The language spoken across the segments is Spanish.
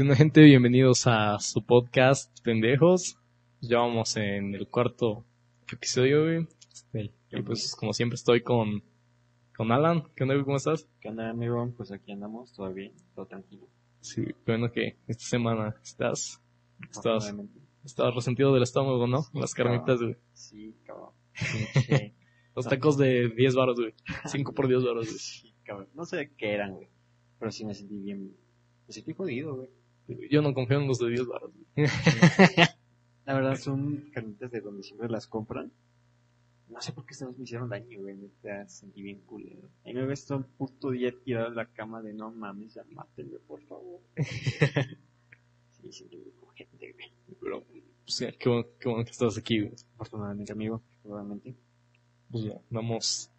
¿Qué onda, gente? Bienvenidos a su podcast, pendejos. Ya vamos en el cuarto episodio, güey. Este, y pues, como siempre, estoy con, con Alan. ¿Qué onda, güey? ¿Cómo estás? ¿Qué onda, amigo? Pues aquí andamos, todo bien, todo tranquilo. Sí, bueno que esta semana estás, estás, estás resentido del estómago, ¿no? Las carnitas, güey. Sí, cabrón. Pinche- Los tacos de 10 baros, güey. 5 por 10 baros, güey. sí, cabrón. No sé qué eran, güey. Pero sí me sentí bien. Me sentí jodido, güey. Yo no confío en los de 10 baros. La verdad son carnitas de donde siempre las compran. No sé por qué esta vez me hicieron daño, güey. Me sentí bien culero. Y me ves todo un puto día tirado en la cama de no mames, ya mátenme, por favor. sí, sí, como gente, güey. Pero, pues, qué bueno, qué bueno que estás aquí, güey. Afortunadamente, amigo. Afortunadamente. Pues ya, damos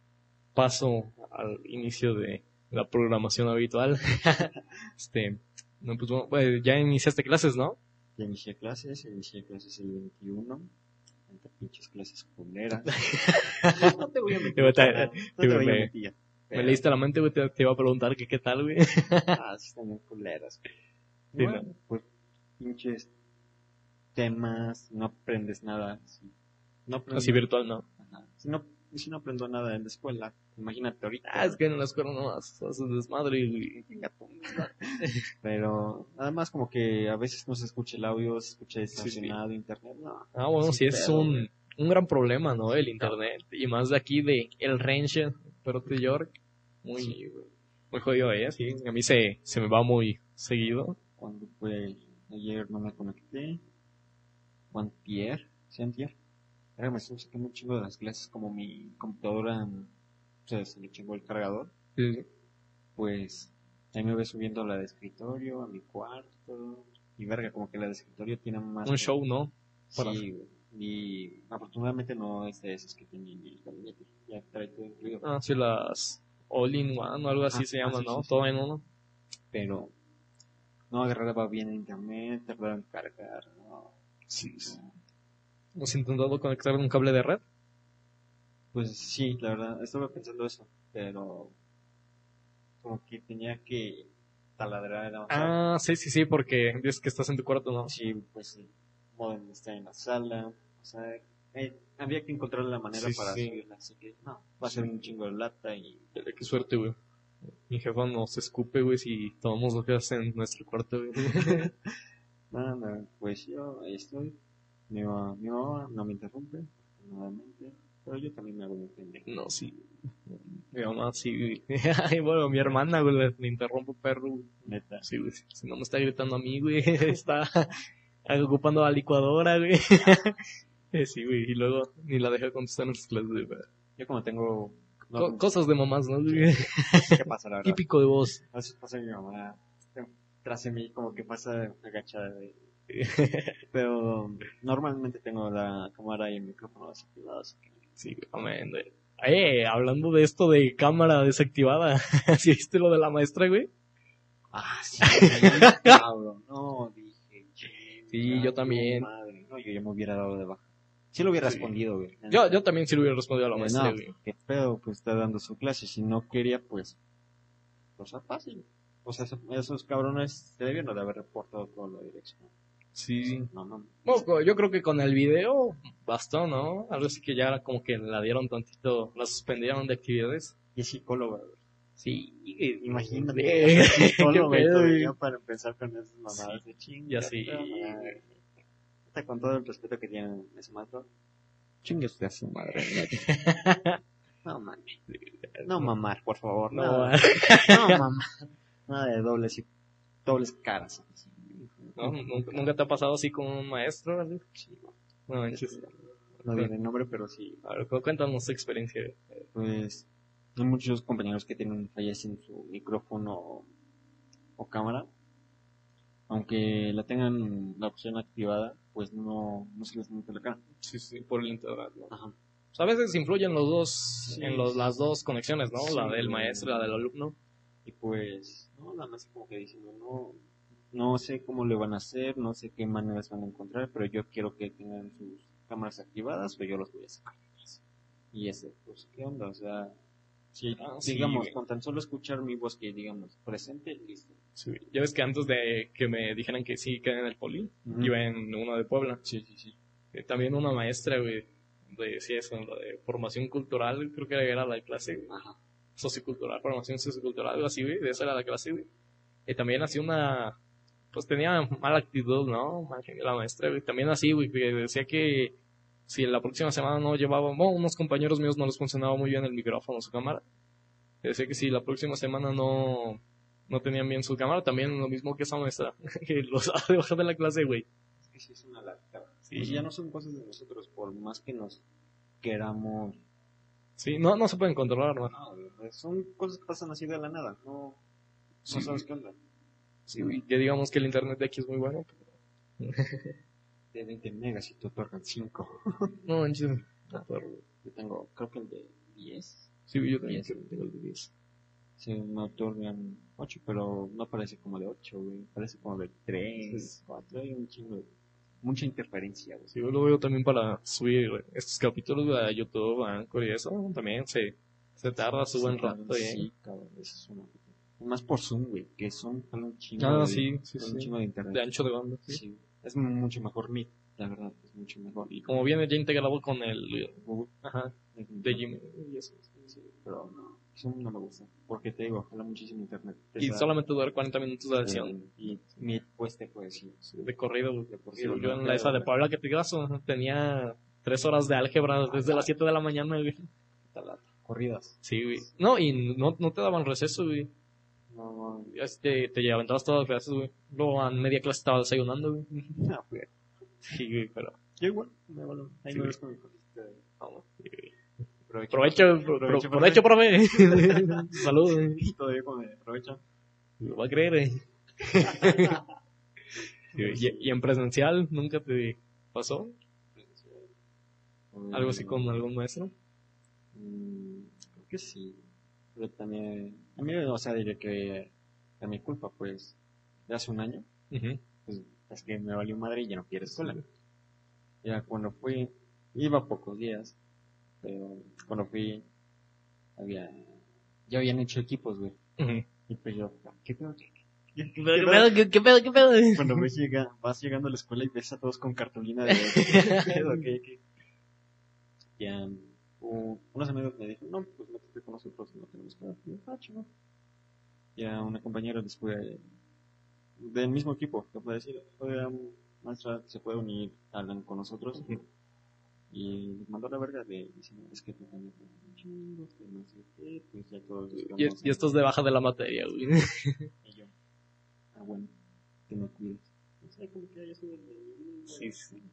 paso al inicio de la programación habitual. este, no, pues bueno, ya iniciaste clases, ¿no? Ya inicié clases, inicié clases el 21. Tanta pinches clases culeras. no te voy a mentir. Te- no voy a me- mentir. Me leíste la mente, güey, te, te iba a preguntar que qué tal, güey. Ah, sí están bien culeras. Sí, bueno, pues pinches temas, no aprendes nada. Si no aprendes, Así virtual, ¿no? Ajá. Si no, si no aprendo nada en la escuela, imagínate ahorita. Ah, es que en la escuela no haces, desmadre, madre. Pero nada más como que a veces no se escucha el audio, se escucha distorsionado internet. No, Ah, bueno, Sí, es un, un gran problema, ¿no? El internet. Y más de aquí, de El Range, pero de York. Muy, Sí, muy jodido ella, sí. A mí se, se me va muy seguido. Cuando fue ayer no me conecté. Juan Pierre, ¿sí antier? Ahora me estoy sacando un chingo de las clases como mi computadora se, se le chingó el cargador. Sí, Pues ahí me voy subiendo la de escritorio a mi cuarto. Y verga, como que la de escritorio tiene más... Un show, ¿no? para- Sí, güey. Y afortunadamente no es de esas que tienen el gabinete. Ya trae todo incluido. Ah, sí, las All in One o algo así Ah, se ah, llama, sí, ¿no? sí, sí. Todo en uno. Pero no agarraba bien el internet, tardaba en cargar. No. Sí. ¿Hemos intentado conectar un cable de red? Pues sí, la verdad, estaba pensando eso, pero como que tenía que taladrar. o sea, Ah, sí, sí, sí, porque dices que estás en tu cuarto, ¿no? sí, pues el modem está en la sala, o sea, eh, había que encontrar la manera Sí, para sí. subirla, así que no, va a ser un chingo de lata y Qué suerte, güey. Mi jefa nos escupe, güey, si tomamos lo que hace en nuestro cuarto, güey. nada, nada, pues yo ahí estoy, mi mamá, mi mamá no me interrumpe, nuevamente, pero yo también me hago un pendejo. no, sí. Mi mamá, sí, güey. Ay, bueno, mi hermana, güey, le, le interrumpo perro, güey. Neta. Sí, güey. Si no me está gritando a mí, güey, está ocupando la licuadora, güey. Eh, Sí, güey, y luego ni la deja contestar en sus clases, güey. Yo como tengo... No, Co- cosas de mamás, ¿no? güey? ¿Qué pasa, la verdad? Típico de vos. A veces pasa mi mamá tras de mí como que pasa agachada de... Pero normalmente tengo la cámara y el micrófono desactivados. así que- Sí, amén. Eh, hablando de esto de cámara desactivada, ¿sí viste lo de la maestra, güey? Ah, sí, cabrón. No, dije, Sí, yo también. Madre. No, yo ya me hubiera dado de baja. Sí lo hubiera Sí. respondido, güey. Yo, yo también sí le hubiera respondido a la Eh, maestra, no, güey. qué pedo, pues está dando su clase. Si no quería, pues, cosa fácil. O sea, esos- cabrones se debieron de haber reportado toda la dirección. Sí. No, no. Bueno, yo creo que con el video bastó, ¿no? Algo así que ya como que la dieron tantito, la suspendieron de actividades. Y es psicóloga, güey. Sí, Imagínate. Eh, psicólogo qué y pedo, todavía para empezar con esas mamadas de chinga. Ya sí. Hasta con todo el respeto que tienen ese maestro. Chingue usted a su madre. no mames. No mamar, por favor. No, No, no mamar. Nada de dobles y dobles caras. ¿No? ¿Nunca, nunca te ha pasado así con un maestro? así? No. No, manches. No diré el nombre, pero sí. A ver, cuéntanos tu experiencia. Pues hay muchos compañeros que tienen fallas en su micrófono o, o cámara. Aunque la tengan la opción activada, pues no, no se les nota la cara. Sí, sí, por el internet, ¿no? Ajá. O sea, a veces influyen los dos, Sí. en los, las dos conexiones, ¿no? Sí. La del maestro y la del alumno. Y pues, no, la más como que diciendo, no, no sé cómo le van a hacer, no sé qué maneras van a encontrar, pero yo quiero que tengan sus cámaras activadas o yo los voy a sacar. Y ese, pues, ¿qué onda? O sea, Sí, Ah, sí, digamos, con tan solo escuchar mi voz que digamos presente, listo. Sí. Ya ves que antes de que me dijeran que sí quedé en el poli, Ujú. iba en uno de Puebla. Sí, sí, sí. Eh, también una maestra, güey, de, sí, eso, de formación cultural, creo que era la clase. Ajá. sociocultural, formación sociocultural, así, güey, de esa era la clase, güey. Y también hacía una, pues tenía mala actitud, ¿no? La maestra, güey. También así, güey, que decía que si la próxima semana no llevaba, bueno, unos compañeros míos no les funcionaba muy bien el micrófono su cámara. Decía que si la próxima semana no, no tenían bien su cámara, también lo mismo que esa maestra, que los ha de bajar de la clase, güey. Es que sí es una lata. Sí. Pues ya no son cosas de nosotros, por más que nos queramos. Sí, no, no se pueden controlar, ¿no? No, son cosas que pasan así de la nada. No, no Sí. sabes qué onda. Sí, güey. Ya digamos que el internet de aquí es muy bueno, pero... De 20 megas y te otorgan 5. No, manches. No, pero- Yo tengo, creo que el de 10. Sí, yo también Diez. creo que tengo el de 10. Se me otorgan 8, pero no parece como de 8, güey. Parece como de 3, 4. Hay un chingo de. Mucha interferencia, güey. Sí, yo lo veo también para subir estos capítulos a YouTube, a Anchor y eso. También se, se tarda su buen Sí, rato, ¿eh? Sí, cabrón, eso es una. Más por Zoom, güey. Que Zoom jala un chingo. Ah, de, sí, sí, un sí. chingo de internet. De ancho de banda, sí. Sí. Es mucho mejor Meet, la verdad. Es mucho mejor. Y como viene ya integrado con el, Google, ajá, de Gmail y eso. Sí, pero no. Zoom no me gusta. Porque te digo, jala muchísimo internet. Y Pesa- solamente dura 40 minutos de sesión. Y Meet, pues te puede decir. De corrido. De corrido, Yo ¿no? en la esa de Puebla que te digas, tenía tres horas de álgebra desde las 7 de la mañana, güey. Corridas. Sí, güey. No, y no, no te daban receso, güey. No. Este, te aventabas todas las clases, güey. Luego a media clase estaba desayunando, güey. No, güey. Sí, güey, pero... Yo igual. Me vale. Ahí Sí, me ves con mi cosita vamos. Provecho, provecho, profe. Salud. Todavía con el aprovecha. Lo va a creer, eh. Sí, y, y en presencial, ¿nunca te pasó? ¿Algo así con algún maestro? Mm, creo que sí. Pero también. A mí, o sea, diría que. A mi culpa, pues. De hace un año. Pues es que me valió madre y ya no quiero escuela. Ya cuando fui. Iba pocos días. Pero cuando fui. Había. Ya habían hecho equipos, güey. Y pues yo. ¿Qué pedo? ¿Qué, qué- qué ¿Qué pedo? pedo? ¿Qué qué pedo? ¿Qué pedo? Cuando ves llega, vas llegando a la escuela y ves a todos con cartulina de ¿qué pedo? ¿Qué, qué? Ya, unos amigos me dijeron, no, pues métete con nosotros, no tenemos que Y yo, ah, chido. Ya una compañera después del mismo equipo, te puede decir, oye, maestra, se puede unir Alan con nosotros. Y les mandó la verga de diciendo, es que tienes un chingo, que no sé qué, pues ya todos Y, y estos de baja de la materia, güey. y yo, ah, bueno, que me cuides. No sé, como que el- sí.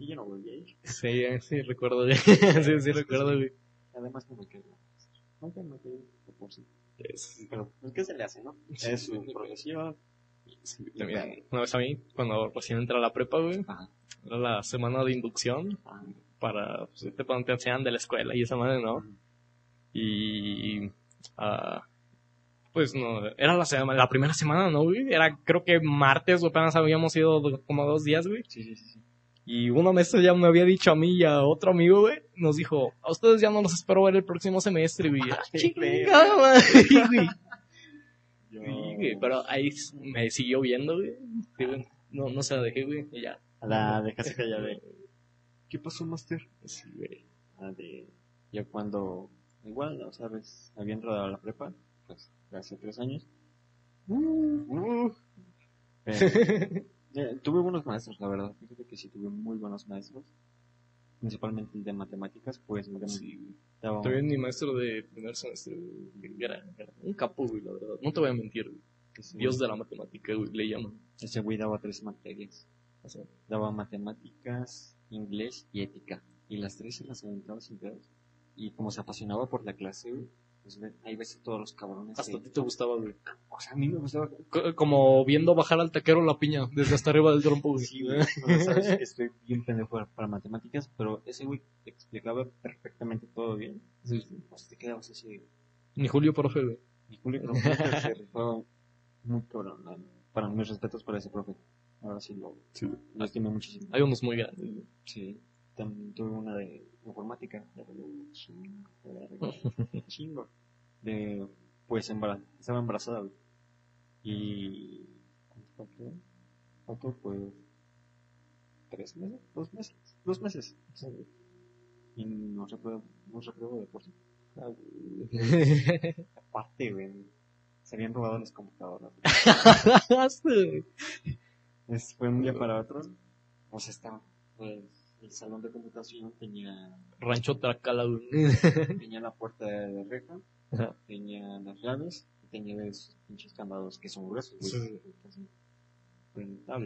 Y yo no volví a ir. Sí, sí, recuerdo, güey. Sí, sí, recuerdo, güey. Además, no me quedé. Nunca me quedé por sí. Es- Pero, pues, ¿qué se le hace, no? Es su progresión. sí, también. Una vez a mí, cuando recién entré a la prepa, güey, Ajá. era la semana de inducción Ah, para, pues, te, te enseñan de la escuela y esa madre, ¿no? Y, ah, pues no, era la semana, la primera semana, ¿no, güey? Era, creo que martes, güey, apenas habíamos ido do- como dos días, güey. Sí, sí, sí. Y una maestra ya me había dicho a mí y a otro amigo, güey, nos dijo, a ustedes ya no los espero ver el próximo semestre, güey. Ah, Qué chingada madre, güey. Sí, güey, pero ahí me siguió viendo, güey. Sí, güey. No, no se la dejé, güey, y ya. A la dejaste callar de... ¿Qué pasó, Master? Sí, güey. Ah, de... Yo cuando... Igual, o sea, ves, había entrado a la prepa, pues, hace tres años. Uh, Pero, eh, tuve buenos maestros, la verdad. Fíjate que sí tuve muy buenos maestros. Principalmente el de matemáticas, pues Sí, daba- También mi maestro de primer semestre, güey, era, era un capo, güey, la verdad. No te voy a mentir, güey. Dios de la matemática, güey, le llaman. Ese güey daba tres materias. O sea, Daba matemáticas, inglés y ética. Y las tres se las aventaba sin pedos. Y como se apasionaba por la clase, güey, pues ahí ves a todos los cabrones. hasta a ti te gustaba, güey. O sea, a mí me gustaba. Co- Como viendo bajar al taquero la piña desde hasta arriba del trompo, güey. Sí, güey. no, sabes que estoy bien pendejo para, matemáticas, pero ese güey te explicaba perfectamente todo bien. Sí, sí. Pues te quedabas así. de, Ni Julio, profe, güey. Mi Julio profe se muy cabrón. Para mis respetos para ese profe. Ahora sí lo, lo estimo muchísimo. Hay unos muy grandes, güey. Sí. también tuve una de informática, de chingo, de, pues embara- estaba embarazada, güey. Y, ¿cuánto faltó? Pues, tres meses, dos meses, dos meses. Y nos repruebo, nos repruebo de por sí. Aparte, güey, se habían robado las computadoras. Es- fue un día para otro, pues estaba, pues, el salón de computación tenía, Rancho Tracala, tenía la puerta de reja, Ajá. tenía las llaves, y tenía esos pinches candados que son gruesos, güey. Sí. Ah,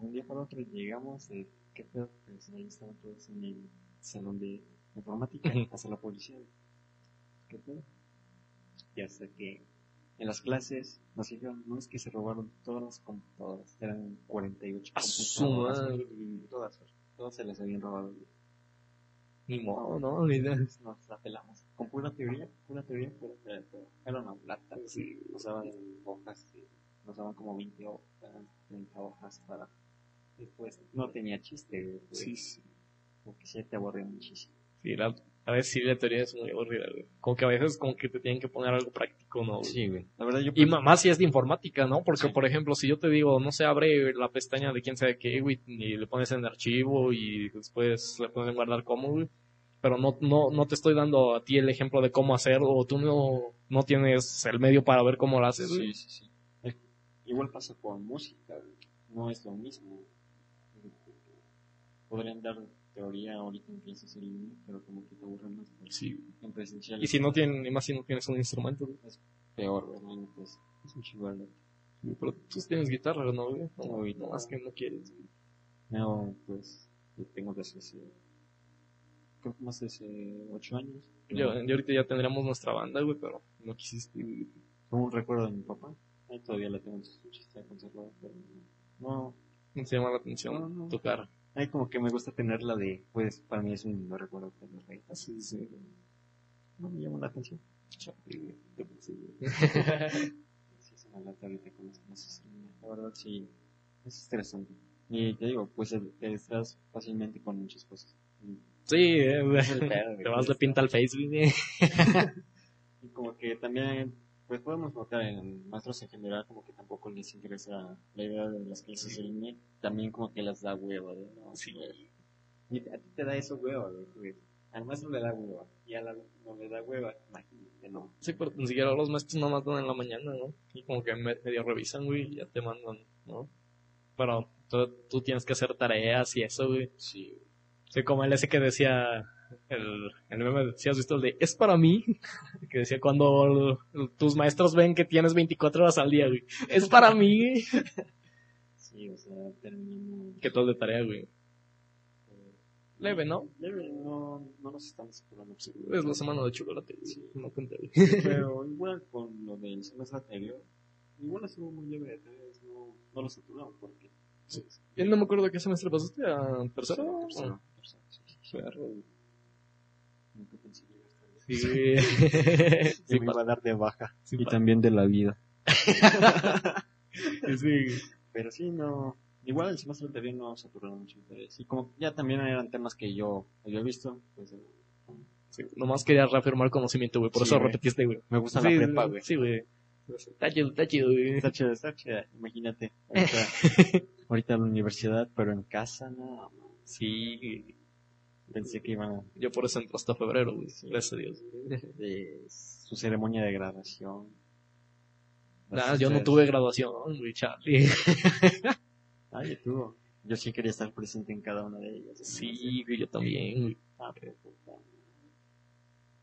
Un día para otro llegamos, de, ¿qué pedo? Pues ahí estaban todos en el salón de informática, hasta la policía. ¿Qué pedo? Y hasta que en las clases nos dijeron, no es que se robaron todas las computadoras, eran 48 A su computadoras, madre. y todas, todas se las habían robado. Ni modo, no, ni idea. Nos la pelamos. Con pura teoría, pura teoría, pura teoría. pero Era una plata. Sí. Nos daban hojas, sí, nos daban como 20 hojas, 30 hojas para... Después no tenía chiste, pues, Sí, sí. Porque sí te aburría muchísimo. Sí, la, a veces sí la teoría es muy aburrida, güey. Como que a veces como que te tienen que poner algo práctico, ¿no? güey? güey. La verdad yo... Y más si es de informática, ¿no? Porque, Sí. por ejemplo, si yo te digo, no se abre la pestaña de quién sabe qué, güey, y le pones en archivo y después le pones en guardar como, güey. Pero no, no, no te estoy dando a ti el ejemplo de cómo hacerlo, o tú no, no tienes el medio para ver cómo lo haces. Sí, sí, sí. Eh, Igual pasa con música. No es lo mismo. Podrían dar teoría ahorita en clases en línea, pero como que te aburren más. güey. Sí. En presencial Y si no tienen, más si no tienes un instrumento, güey. peor, la neta Es, es un de Pero tú tienes guitarra, ¿no? No, No, más que no quieres. No, pues tengo desde hace, creo que más de hace ocho años. Yo, yo ahorita ya tendríamos nuestra banda, güey, pero no quisiste. Como un recuerdo de mi papá. Ahí todavía la tengo en su está conservada, pero no. No te llama la atención No, no. tocar. Ahí como que me gusta tenerla de, pues para mí es un lindo recuerdo tenerla ahí. Sí, sí. No me llama la atención. Te puse. Sí, es una lata ahorita con las. La verdad sí, es estresante. Y te digo, pues te te distraes fácilmente con muchas cosas. Y, Sí, eh, pedo. Te vas de pinta al face, güey. y como que también, pues podemos notar en maestros en general como que tampoco les interesa la idea de las clases en línea. También como que las da hueva, ¿no? Sí. Y a ti te da eso hueva, güey. Al maestro le da hueva. Y al alumno no le da hueva. Imagínate, ¿no? Sí, pero ni siquiera los maestros nada más dan en la mañana, ¿no? Y como que me- medio revisan, güey, y ya te mandan, ¿no? Pero tú, tú tienes que hacer tareas y eso, güey. Sí. Sí, como el ese que decía, el, el meme, si has visto el de, es para mí, que decía cuando tus maestros ven que tienes 24 horas al día, güey, es para mí. Sí, o sea, terminamos. ¿Qué tal de tarea, güey? Leve, ¿no? Leve, no, no nos estamos apurando. pues, Es la semana de chocolate, güey. No cuenta, güey. Pero igual con lo del semestre anterior, igual estuvo muy leve de tareas, no, no lo saturamos porque. Sí. Yo no me acuerdo qué semestre pasaste a tercero. Sí, sí, sí. Perro. Nunca pensé llegar hasta ahí. Sí. Sí, Sí, me iba a dar de baja. Sí, y pa- también de la vida. sí. Pero sí, no. Igual el semestre anterior no saturaron mucho interés. Y como ya también eran temas que yo había visto, pues eh, Sí, nomás quería reafirmar conocimiento, güey. Por Sí, eso güey. repetiste, güey. me gusta Sí, la prepa, güey. Sí, güey. Está chido, está chido, güey. Está chida, está chida. Imagínate. Ahorita, ahorita la universidad, pero en casa, no. Sí, güey. Pensé que iban a. Yo por eso entro hasta febrero, güey. Gracias a Dios. de su ceremonia de graduación. Nah, yo no tuve graduación, güey, Charlie. Ah, yo tuvo. Yo sí quería estar presente en cada una de ellas. Sí, güey, yo también, güey. Ah, pero.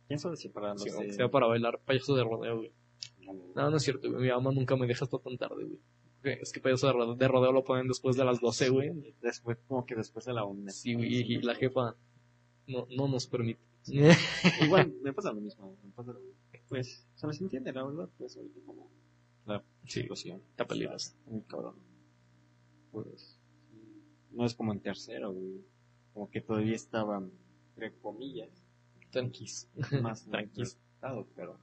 ¿Quién sabe si para los Sí, aunque sea para bailar payaso de rodeo, güey. No, no es cierto, güey. Mi mamá nunca me deja hasta tan tarde, güey. Es que payaso de rodeo, de rodeo lo ponen después de las 12, güey. Después, como que después de la una. Sí, güey, y la jefa no, no nos permite. Igual me pasa lo mismo. Me pasa lo mismo. Pues se les entiende, la verdad. Pues ahorita como la Sí, situación. está peligroso. Muy cabrón. Pues no es como en tercero, güey. Como que todavía estaban, entre comillas, Tranquis. más Tranquis. tranquilos, pero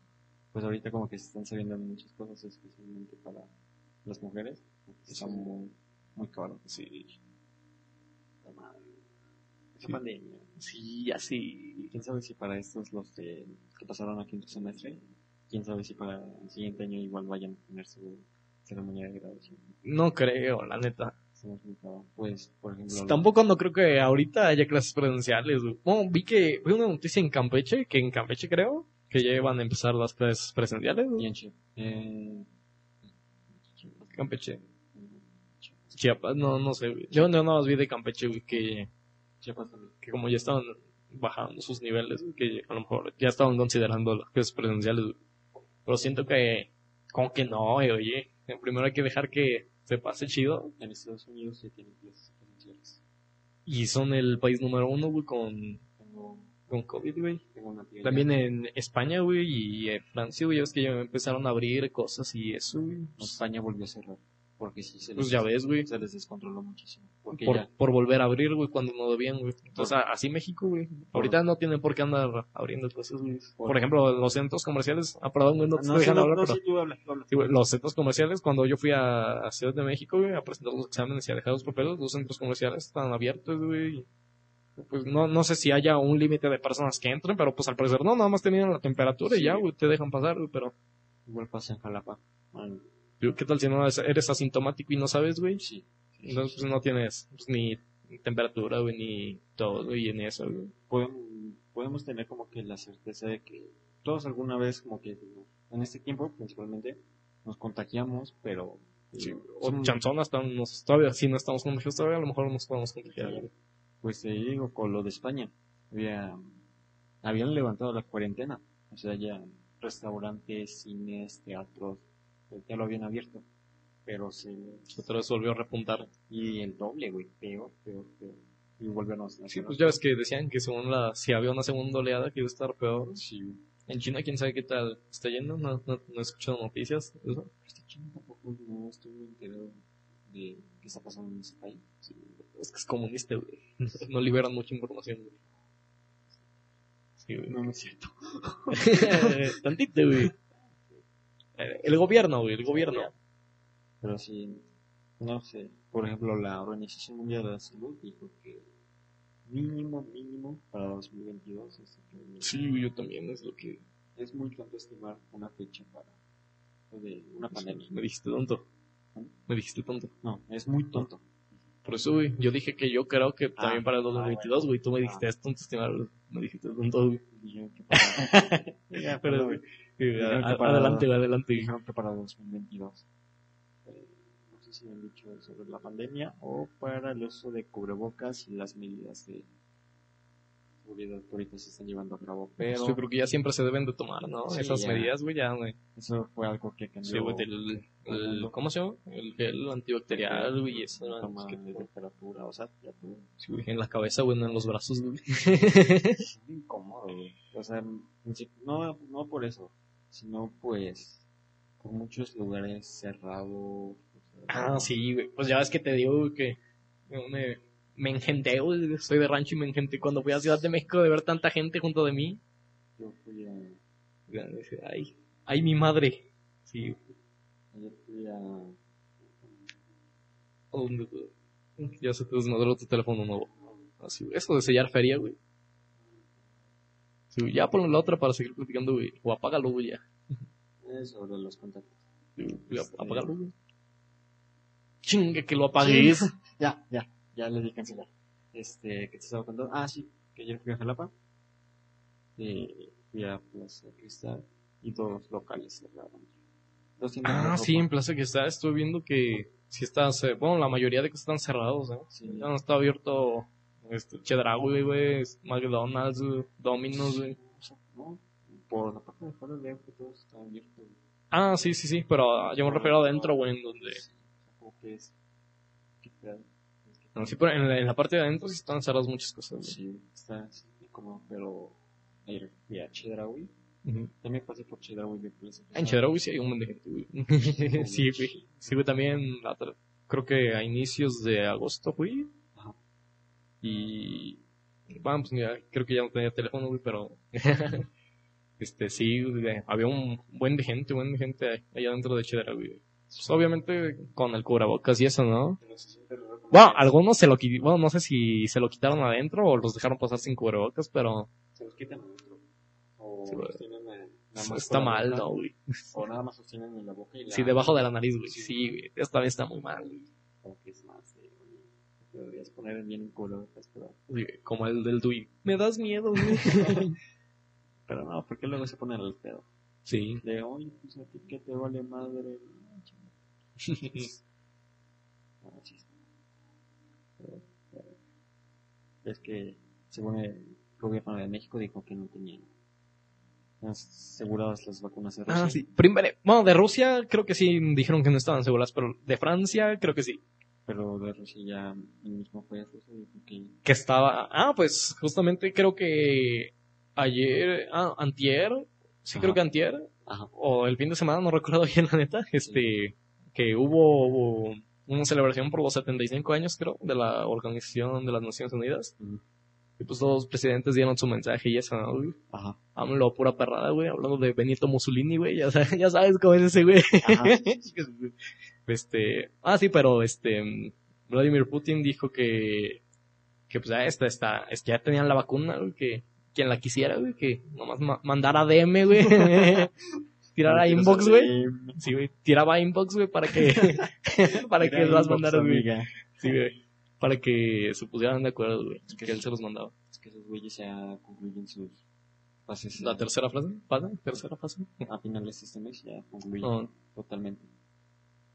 pues ahorita como que se están sabiendo muchas cosas, especialmente para las mujeres. Está Sí. muy, muy cabrón. Sí. La madre. Esa pandemia. Sí, así. ¿Quién sabe si para estos, los de, que pasaron aquí en tu semestre, quién sabe si para el siguiente año igual vayan a tener su ceremonia de graduación? No creo, la neta. Pues, por ejemplo... Tampoco no creo que ahorita haya clases presenciales. Bueno, vi que vi una noticia en Campeche, que en Campeche creo, que ya iban a empezar las clases presenciales. Y en eh, Campeche. Chiapas, no, no sé. Yo no más vi de Campeche, güey, que, Chiapas también. que como ya estaban bajando sus niveles, que a lo mejor ya estaban considerando las clases presenciales. Pero siento que, como que no, güey, oye. Primero hay que dejar que se pase chido. En Estados Unidos se tienen clases presenciales. Y son el país número uno, güey, con, Tengo, con COVID, güey. También en España, güey, y en Francia, güey, ves que ya empezaron a abrir cosas y eso, güey. España volvió a cerrar. Porque sí se les, Pues ya ves, güey. se les descontroló muchísimo. Porque Por, ya, por volver a abrir, güey, cuando no debían, güey. Entonces, así México, güey. Ahorita no tienen por qué andar abriendo cosas, güey. Por ejemplo, los centros comerciales. Ah, perdón, güey, no te no, estoy no, hablar, no, pero. sí, tú habla, tú habla. Sí, güey, los centros comerciales, cuando yo fui a, a Ciudad de México, güey, a presentar los exámenes y a dejar los papeles, los centros comerciales están abiertos, güey. Pues no, no sé si haya un límite de personas que entren, pero pues al parecer no, nada más tenían la temperatura y ya, güey, te dejan pasar, güey, pero. Igual pasa en Jalapa. Digo, ¿Qué tal si no eres- asintomático y no sabes, güey? sí. Entonces pues, no tienes pues, ni temperatura, güey, ni todo, güey, ni eso, güey. podemos, podemos tener como que la certeza de que todos alguna vez como que en este tiempo principalmente nos contagiamos, pero Sí, eh, o son- chanzón hasta nos, todavía, si no estamos contagiados todavía, a lo mejor nos podemos contagiar, pues te digo con lo de España, había, habían levantado la cuarentena, o sea ya restaurantes, cines, teatros, ya lo habían abierto, pero se Otra vez volvió a repuntar. y el doble, güey, peor, peor, peor. Y volvieron a Sí, pues ya ves que decían que según la, si había una segunda oleada que iba a estar peor. Sí, En China, quién sabe qué tal está yendo, no, no, no he escuchado noticias. eso. este chino tampoco no estoy muy enterado de qué está pasando en ese país. Sí, es que es comunista, güey. No liberan mucha información, güey. Sí, güey. No, no es cierto. Tantito, güey. Eh, El gobierno, güey, el gobierno. Pero sí, no sé. Por ejemplo, la Organización Mundial de la Salud dijo que mínimo, mínimo para 2022 es, Sí, yo también es lo que es muy tonto estimar una fecha para de una pandemia. me dijiste tonto. Me dijiste tonto. No, es muy tonto. Por eso, güey, yo dije que yo creo que también Ah, para el ah, 2022, güey, tú me Ah. dijiste es tonto estimar, me dijiste tonto, güey. Pero, güey, para- adelante, adelante. dijeron que para 2022. Eh, no sé si han dicho sobre la pandemia o para el uso de cubrebocas y las medidas de seguridad que ahorita se están llevando a cabo. Pero Yo creo que ya siempre se deben de tomar, ¿no? Sí, Esas ya. medidas, güey, ya, güey. eso fue algo que cambió. Sí, güey, del, el- ¿cómo se llama? El gel antibacterial, güey, eso, toma que te- temperatura, o sea, ya todo. sí, güey, en la cabeza, güey, no en los brazos, güey. Es incómodo, güey. O sea, no, no por eso, sino pues por muchos lugares cerrados. sea, Ah, sí, güey. Pues ya ves que te digo, que yo me, me engenté, güey. Soy de rancho y me engenté cuando fui a Ciudad de México de ver tanta gente junto de mí. Yo fui a, Ay, ay, mi madre. Sí, ayer fui a, ¿a dónde, güey? Ya se te desmadró tu teléfono nuevo. Así, güey. Eso de sellar feria, güey. Sí, ya ponle la otra para seguir platicando, güey. O apágalo, güey, ya. eh, sobre los contactos. Sí, güey, Este- apágalo, güey. Chinga, que lo apagues. Ya, ya, ya le di cancelar. Este, ¿qué te estaba contando? Ah, sí, que ayer fui a Jalapa. Eh, fui a Plaza Cristal y dos locales cerraron. Ah, sí, en Plaza que está, estoy viendo que sí está, ce- bueno, la mayoría de que están cerrados, ¿eh? Sí. Ya no está abierto, este, Chedraui, güey, McDonald's, güey, Domino's, güey. No, por la parte de fuera que todo está abierto. Ah, sí, sí, sí, pero yo me refiero adentro, güey, en donde... Sí, como que es. No, sí, pero en la, en la parte de adentro sí están cerradas muchas cosas, güey. Sí, está así como, pero. Ayer fui a Chedraui. Ujú. También pasé por Chedraui de Plaza En. Chedraui sí hay un montón de gente, güey. sí, güey. Sí, güey, también, creo que a inicios de agosto fui. Y... Bueno, pues ya, creo que ya no tenía teléfono, güey, pero... este, sí, güey, había un buen de gente, buen de gente allá dentro de Chedraui, güey. Pues, obviamente con el cubrebocas y eso, ¿no? Raro Bueno, algunos se lo quitaron, bueno, no sé si se lo quitaron adentro o los dejaron pasar sin cubrebocas, pero Se los quitan adentro. O Sí, los tienen nada más está mal, boca, ¿no, güey? O nada más los tienen en la boca y la... Sí, debajo de la nariz, güey. Sí. Sí, güey. Eso también está muy mal, güey. Como que es más, deberías poner bien en cubrebocas, pero... Como el del Dui. Me das miedo, güey. Pero no, porque luego se ponen al pedo. Sí. De, oye, pues a ti que te vale madre. No. Pero, pero, es que, según el gobierno de México, dijo que no tenían aseguradas las vacunas de Rusia. Ah, sí. Primero, bueno, de Rusia creo que sí dijeron que no estaban seguras, pero de Francia creo que sí. Pero de Rusia ya el mismo que Que estaba. Ah, pues justamente creo que ayer. Ah, Antier. Sí, Ajá. creo que Antier. Ajá. O el fin de semana, no recuerdo bien la neta. Este. Que hubo, hubo una celebración por los 75 años, creo, de la Organización de las Naciones Unidas. Y pues todos los presidentes dieron su mensaje y eso, ¿no, güey? Ajá. AMLO, pura perrada, güey, hablando de Benito Mussolini, güey, ya sabes, ya sabes cómo es ese, güey. Ajá. este, ah, sí, pero este, mm, Vladimir Putin dijo que, que pues ya esta, esta, es que ya tenían la vacuna, güey, que quien la quisiera, güey, que nomás ma- mandara DM, güey, tirara inbox, güey. Sí, güey, tiraba inbox, güey, para que, para que las mandaran, güey. Sí, güey, para que se pusieran de acuerdo, güey, que él se los mandaba. Es que esos güeyes ya concluyen sus fases. La tercera fase, ¿fase? ¿Tercera fase? a finales de este mes ya concluyen totalmente.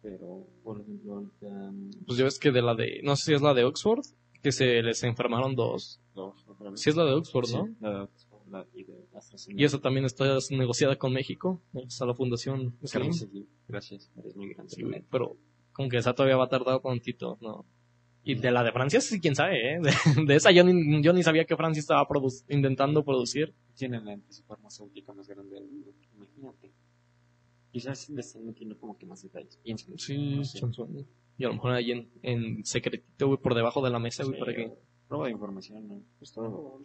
Pero, por ejemplo, ahorita mm, pues ya ves que de la de, no sé si es la de Oxford, que se les enfermaron dos. dos, vez. Sí es la de Oxford, ¿no? Sí, la de Oxford, la- y de AstraZeneca. Y esa también está negociada con México. Está la fundación. Slim. Gracias. Gracias, eres muy grande. Sí, pero como que esa todavía va a tardar tantito, ¿no? Y de la de Francia, sí, quién sabe, ¿eh? De, de esa yo ni, yo ni sabía que Francia estaba produ- intentando producir. Tienen la empresa farmacéutica más grande del mundo, imagínate. Quizás le están metiendo como que más detalles. Piénsalo. Sí, No sé. Y a lo mejor ahí en, en secretito, güey, por debajo de la mesa, güey, Sí, para que... Prueba de información, ¿no? Pues todo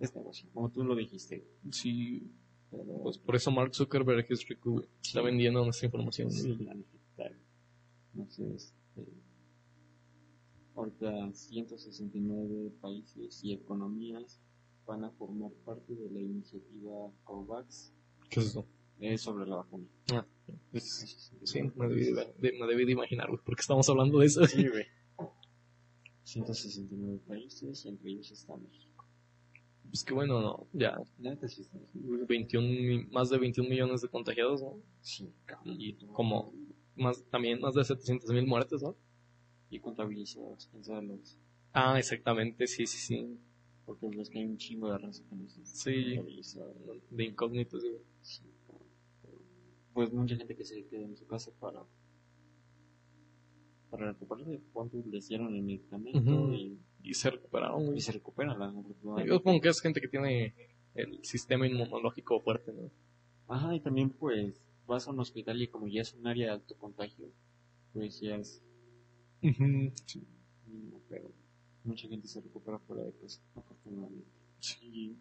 es negocio. Como tú lo dijiste. Sí, Pero, pues por eso Mark Zuckerberg es rico, güey. Está vendiendo nuestra información. sí, la necesitan. Entonces, eh, ahorita 169 países y economías van a formar parte de la iniciativa COVAX ¿Qué es eso? Eh, sobre la vacuna. Ah, pues, sí, me debí de, me debí de imaginar, güey, porque estamos hablando de eso. Sí, güey. 169 países entre ellos está México. Pues que bueno, no, ya está México. 21, mi- más de 21 millones de contagiados, ¿no? Sí, cabrón. Y como más, también más de 700 mil muertes, ¿no? Y contabilizados, los. Ah, exactamente, sí, sí, sí. Porque ves que hay un chingo de raza que no Sí. De incógnitos, güey. Sí, Pues mucha gente que se queda en su casa para para recuperarse, cuánto les dieron el medicamento y, Y se recuperaron, güey. y se recuperan la Yo supongo que es gente que tiene el sistema inmunológico fuerte, ¿no? Ajá, y también pues vas a un hospital y como ya es un área de alto contagio, pues ya es Sí. mínimo, pero mucha gente se recupera fuera de casa, afortunadamente. Sí.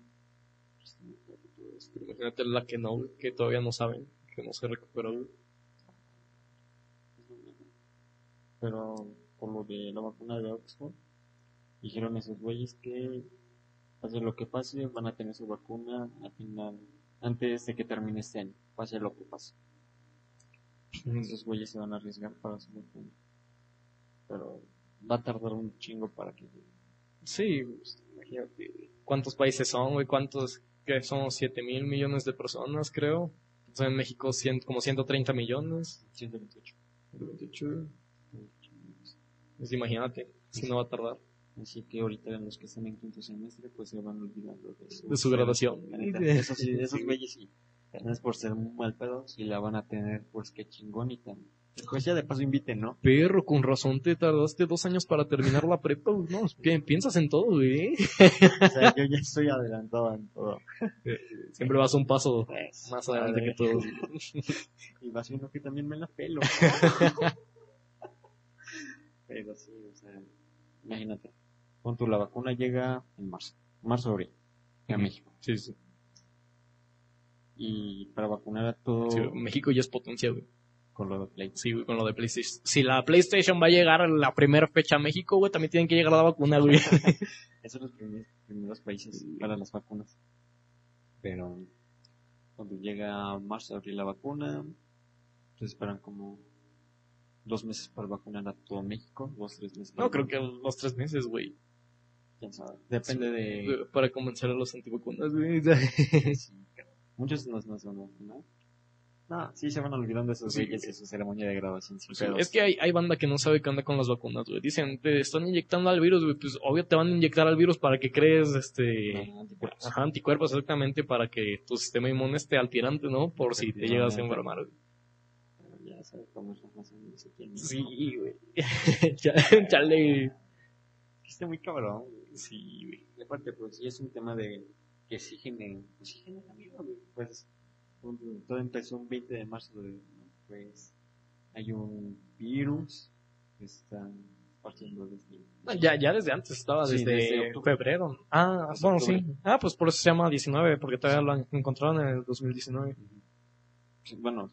Pues. Pero imagínate la que no, que todavía no saben, que no se recuperó. Pero por lo de la vacuna de Oxford, dijeron esos güeyes que pase lo que pase, van a tener su vacuna al final, antes de que termine este año, pase lo que pase. Esos güeyes se van a arriesgar para su vacuna. Pero va a tardar un chingo para que. Sí, pues, imagínate. ¿Cuántos países son, güey? ¿Cuántos? Que son 7 mil millones de personas, creo. Entonces, en México, cien- como 130 millones. 128. 128, güey. Pues imagínate, si no va a tardar. Así que ahorita los que están en quinto semestre, pues se van olvidando de su, De su graduación. La neta, Eso sí, esos Sí, güeyes sí. Por ser muy mal pedo, si la van a tener, pues qué chingón y tan. Pues ya de paso inviten, ¿no? Perro, con razón te tardaste dos años para terminar la prepa. No, pi- piensas en todo, güey. O sea, yo ya estoy adelantado en todo. Siempre vas un paso Pues, más adelante que todos. Y vas viendo que también me la pelo. Pero sí, o sea, imagínate. Con tu la vacuna llega en marzo. Marzo, abril. A. México. Sí, sí. Y para vacunar a todo. Sí, México ya es potencia, güey. Con lo de Play. Sí, güey, con lo de PlayStation. Si la PlayStation va a llegar a la primera fecha a México, güey, también tienen que llegar la vacuna, güey. Esos son los primeros, primeros países para las vacunas. Pero cuando llega marzo, abril la vacuna, se esperan como dos meses para vacunar a todo México, dos, tres meses. para No, creo que los tres meses, güey. ¿Quién sabe? Depende de... Para convencer a los antivacunas, güey. Sí, claro. Muchos no nos van a vacunar. No, sí se van olvidando esos Sí. güeyes y su ceremonia de graduación sin Sí, es que hay, hay banda que no sabe qué onda con las vacunas, güey. Dicen, te están inyectando al virus, güey. Pues obvio te van a inyectar al virus para que crees, este... Anticuerpos. Ajá, anticuerpos exactamente para que tu sistema inmune esté al tirante, ¿no? Por si te llegas a enfermar, güey. Ya sabes cómo es la razón de ese tiempo. Sí, güey. Ya- Chale. Está muy cabrón, güey. Sí, güey. Y aparte, pues, sí es un tema de que sí genera, pues, sí genera miedo, güey. Pues, todo empezó un 20 de marzo, pues, hay un virus que está partiendo desde... No, Ya, ya desde antes estaba, Sí, desde, febrero. Ah, Desde bueno, octubre. sí. Ah, pues por eso se llama 19, porque todavía lo han- encontraron en el 2019. Sí, Bueno,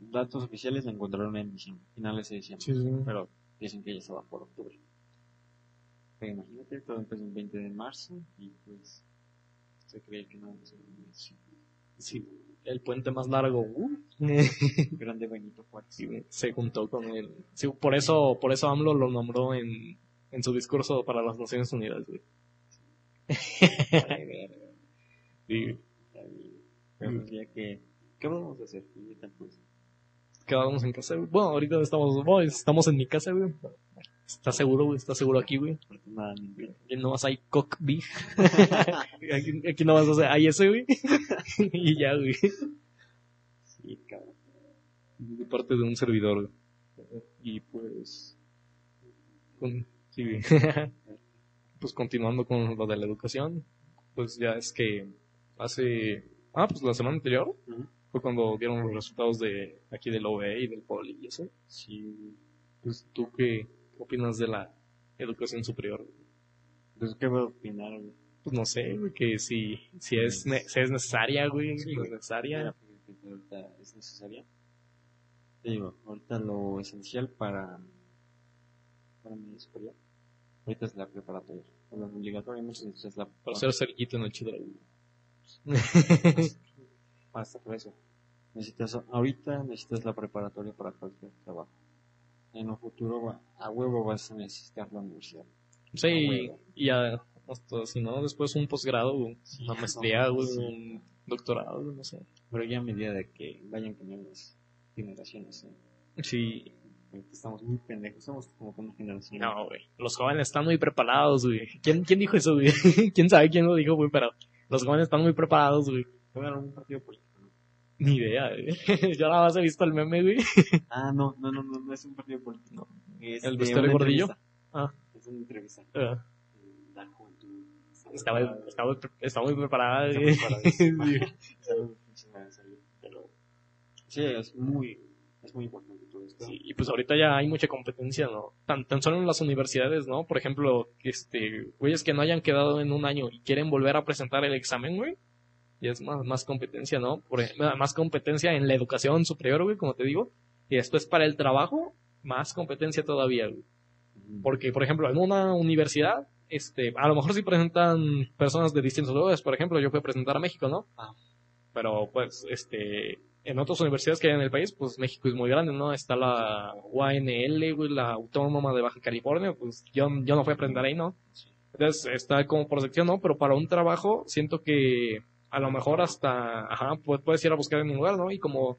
datos oficiales la encontraron en diciembre, finales de diciembre. Sí, sí. Pero dicen que ya estaba por octubre. Pero imagínate, todo empezó el 20 de marzo y pues se cree que no un mes. Sí, el puente más largo. uh. Grande Benito Juárez. Se juntó con él. Sí, por eso, por eso AMLO lo nombró en, en su discurso para las Naciones Unidas, güey. Sí. Pero que, ¿qué vamos a hacer? Pues, Quedábamos en casa. Bueno, ahorita estamos, bueno, estamos en mi casa, güey. ¿Estás seguro, güey? ¿Estás seguro aquí, güey? afortunadamente. Aquí ir cock big. aquí, aquí no vas a hacer ahí ese, güey. y ya, güey. Sí, cabrón. De parte de un servidor, güey. Y pues. Con, sí, güey. pues continuando con lo de la educación. Pues ya es que hace. Ah, pues la semana anterior fue cuando dieron los resultados de aquí del OBE y del POLI y eso. Sí. Pues tú qué opinas de la educación superior? Entonces, ¿qué voy a opinar? güey? Pues no sé, güey, que si, si, es, ne- si es necesaria, güey, Sí, si es güey. necesaria. Pues, ahorita es necesaria. Te digo, ahorita lo esencial para, para mi superior, ahorita es la preparatoria. Muchas veces es la Para ser cerquito en el chido. Basta por eso. Necesitas, ahorita necesitas la preparatoria para cualquier trabajo. En un futuro, a huevo vas a necesitar la universidad. Sí, huevo. y ya, hasta si no, después un posgrado, Sí, una no, maestría, güey, sí. un doctorado, no sé. Pero ya a medida de que vayan cambiando las generaciones, ¿eh? Sí, estamos muy pendejos, somos como una generación. no, güey, los jóvenes están muy preparados, güey. ¿Quién, quién dijo eso, güey? ¿Quién sabe quién lo dijo, güey? Pero los jóvenes están muy preparados, güey. Juegan un partido político, ¿no? Ni idea, güey. Yo nada más he visto el meme, güey. Ah, no, no, no, no, no es un partido político. Es ¿El vestuario gordillo? Ah. Es una entrevista. La juventud. Estaba, estaba, estaba muy preparada, Pero sí, es muy, es muy importante todo esto. Sí, y pues ahorita ya hay mucha competencia, ¿no? Tan, tan solo en las universidades, ¿no? Por ejemplo, este, güeyes que no hayan quedado en un año y quieren volver a presentar el examen, güey. Y es más, más competencia, ¿no? Por, más competencia en la educación superior, güey, como te digo. Y después para el trabajo, más competencia todavía, güey. Porque, por ejemplo, en una universidad, este, a lo mejor sí presentan personas de distintos lugares. Por ejemplo, yo fui a presentar a México, ¿no? Ah. Pero, pues, este, en otras universidades que hay en el país, pues México es muy grande, ¿no? Está la UANL, güey, la Autónoma de Baja California, pues yo, yo no fui a aprender ahí, ¿no? Entonces, está como por sección, ¿no? Pero para un trabajo, siento que a lo mejor hasta, ajá, pu- puedes ir a buscar en un lugar, ¿no? Y como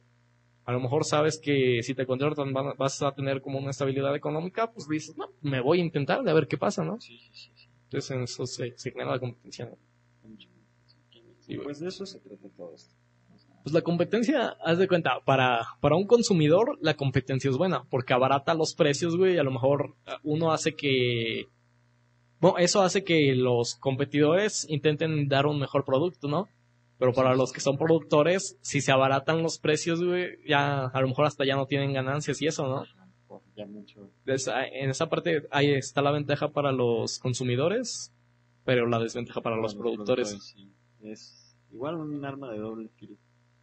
a lo mejor sabes que si te contratan a- vas a tener como una estabilidad económica, pues dices, no, me voy a intentar de ver qué pasa, ¿no? Sí, sí, sí. Entonces en eso se, se genera la competencia, ¿no? Sí, pues de eso se trata todo esto. O sea, Pues la competencia, haz de cuenta, para, para un consumidor la competencia es buena, porque abarata los precios, güey, y a lo mejor ah, uno hace que... Bueno, eso hace que los competidores intenten dar un mejor producto, ¿no? Pero para los que son productores, si se abaratan los precios, güey, ya a lo mejor hasta ya no tienen ganancias y eso, ¿no? por ya mucho. Ah, en esa parte ahí está la ventaja para los consumidores, pero la desventaja para los productores. sí. Es igual un arma de doble filo.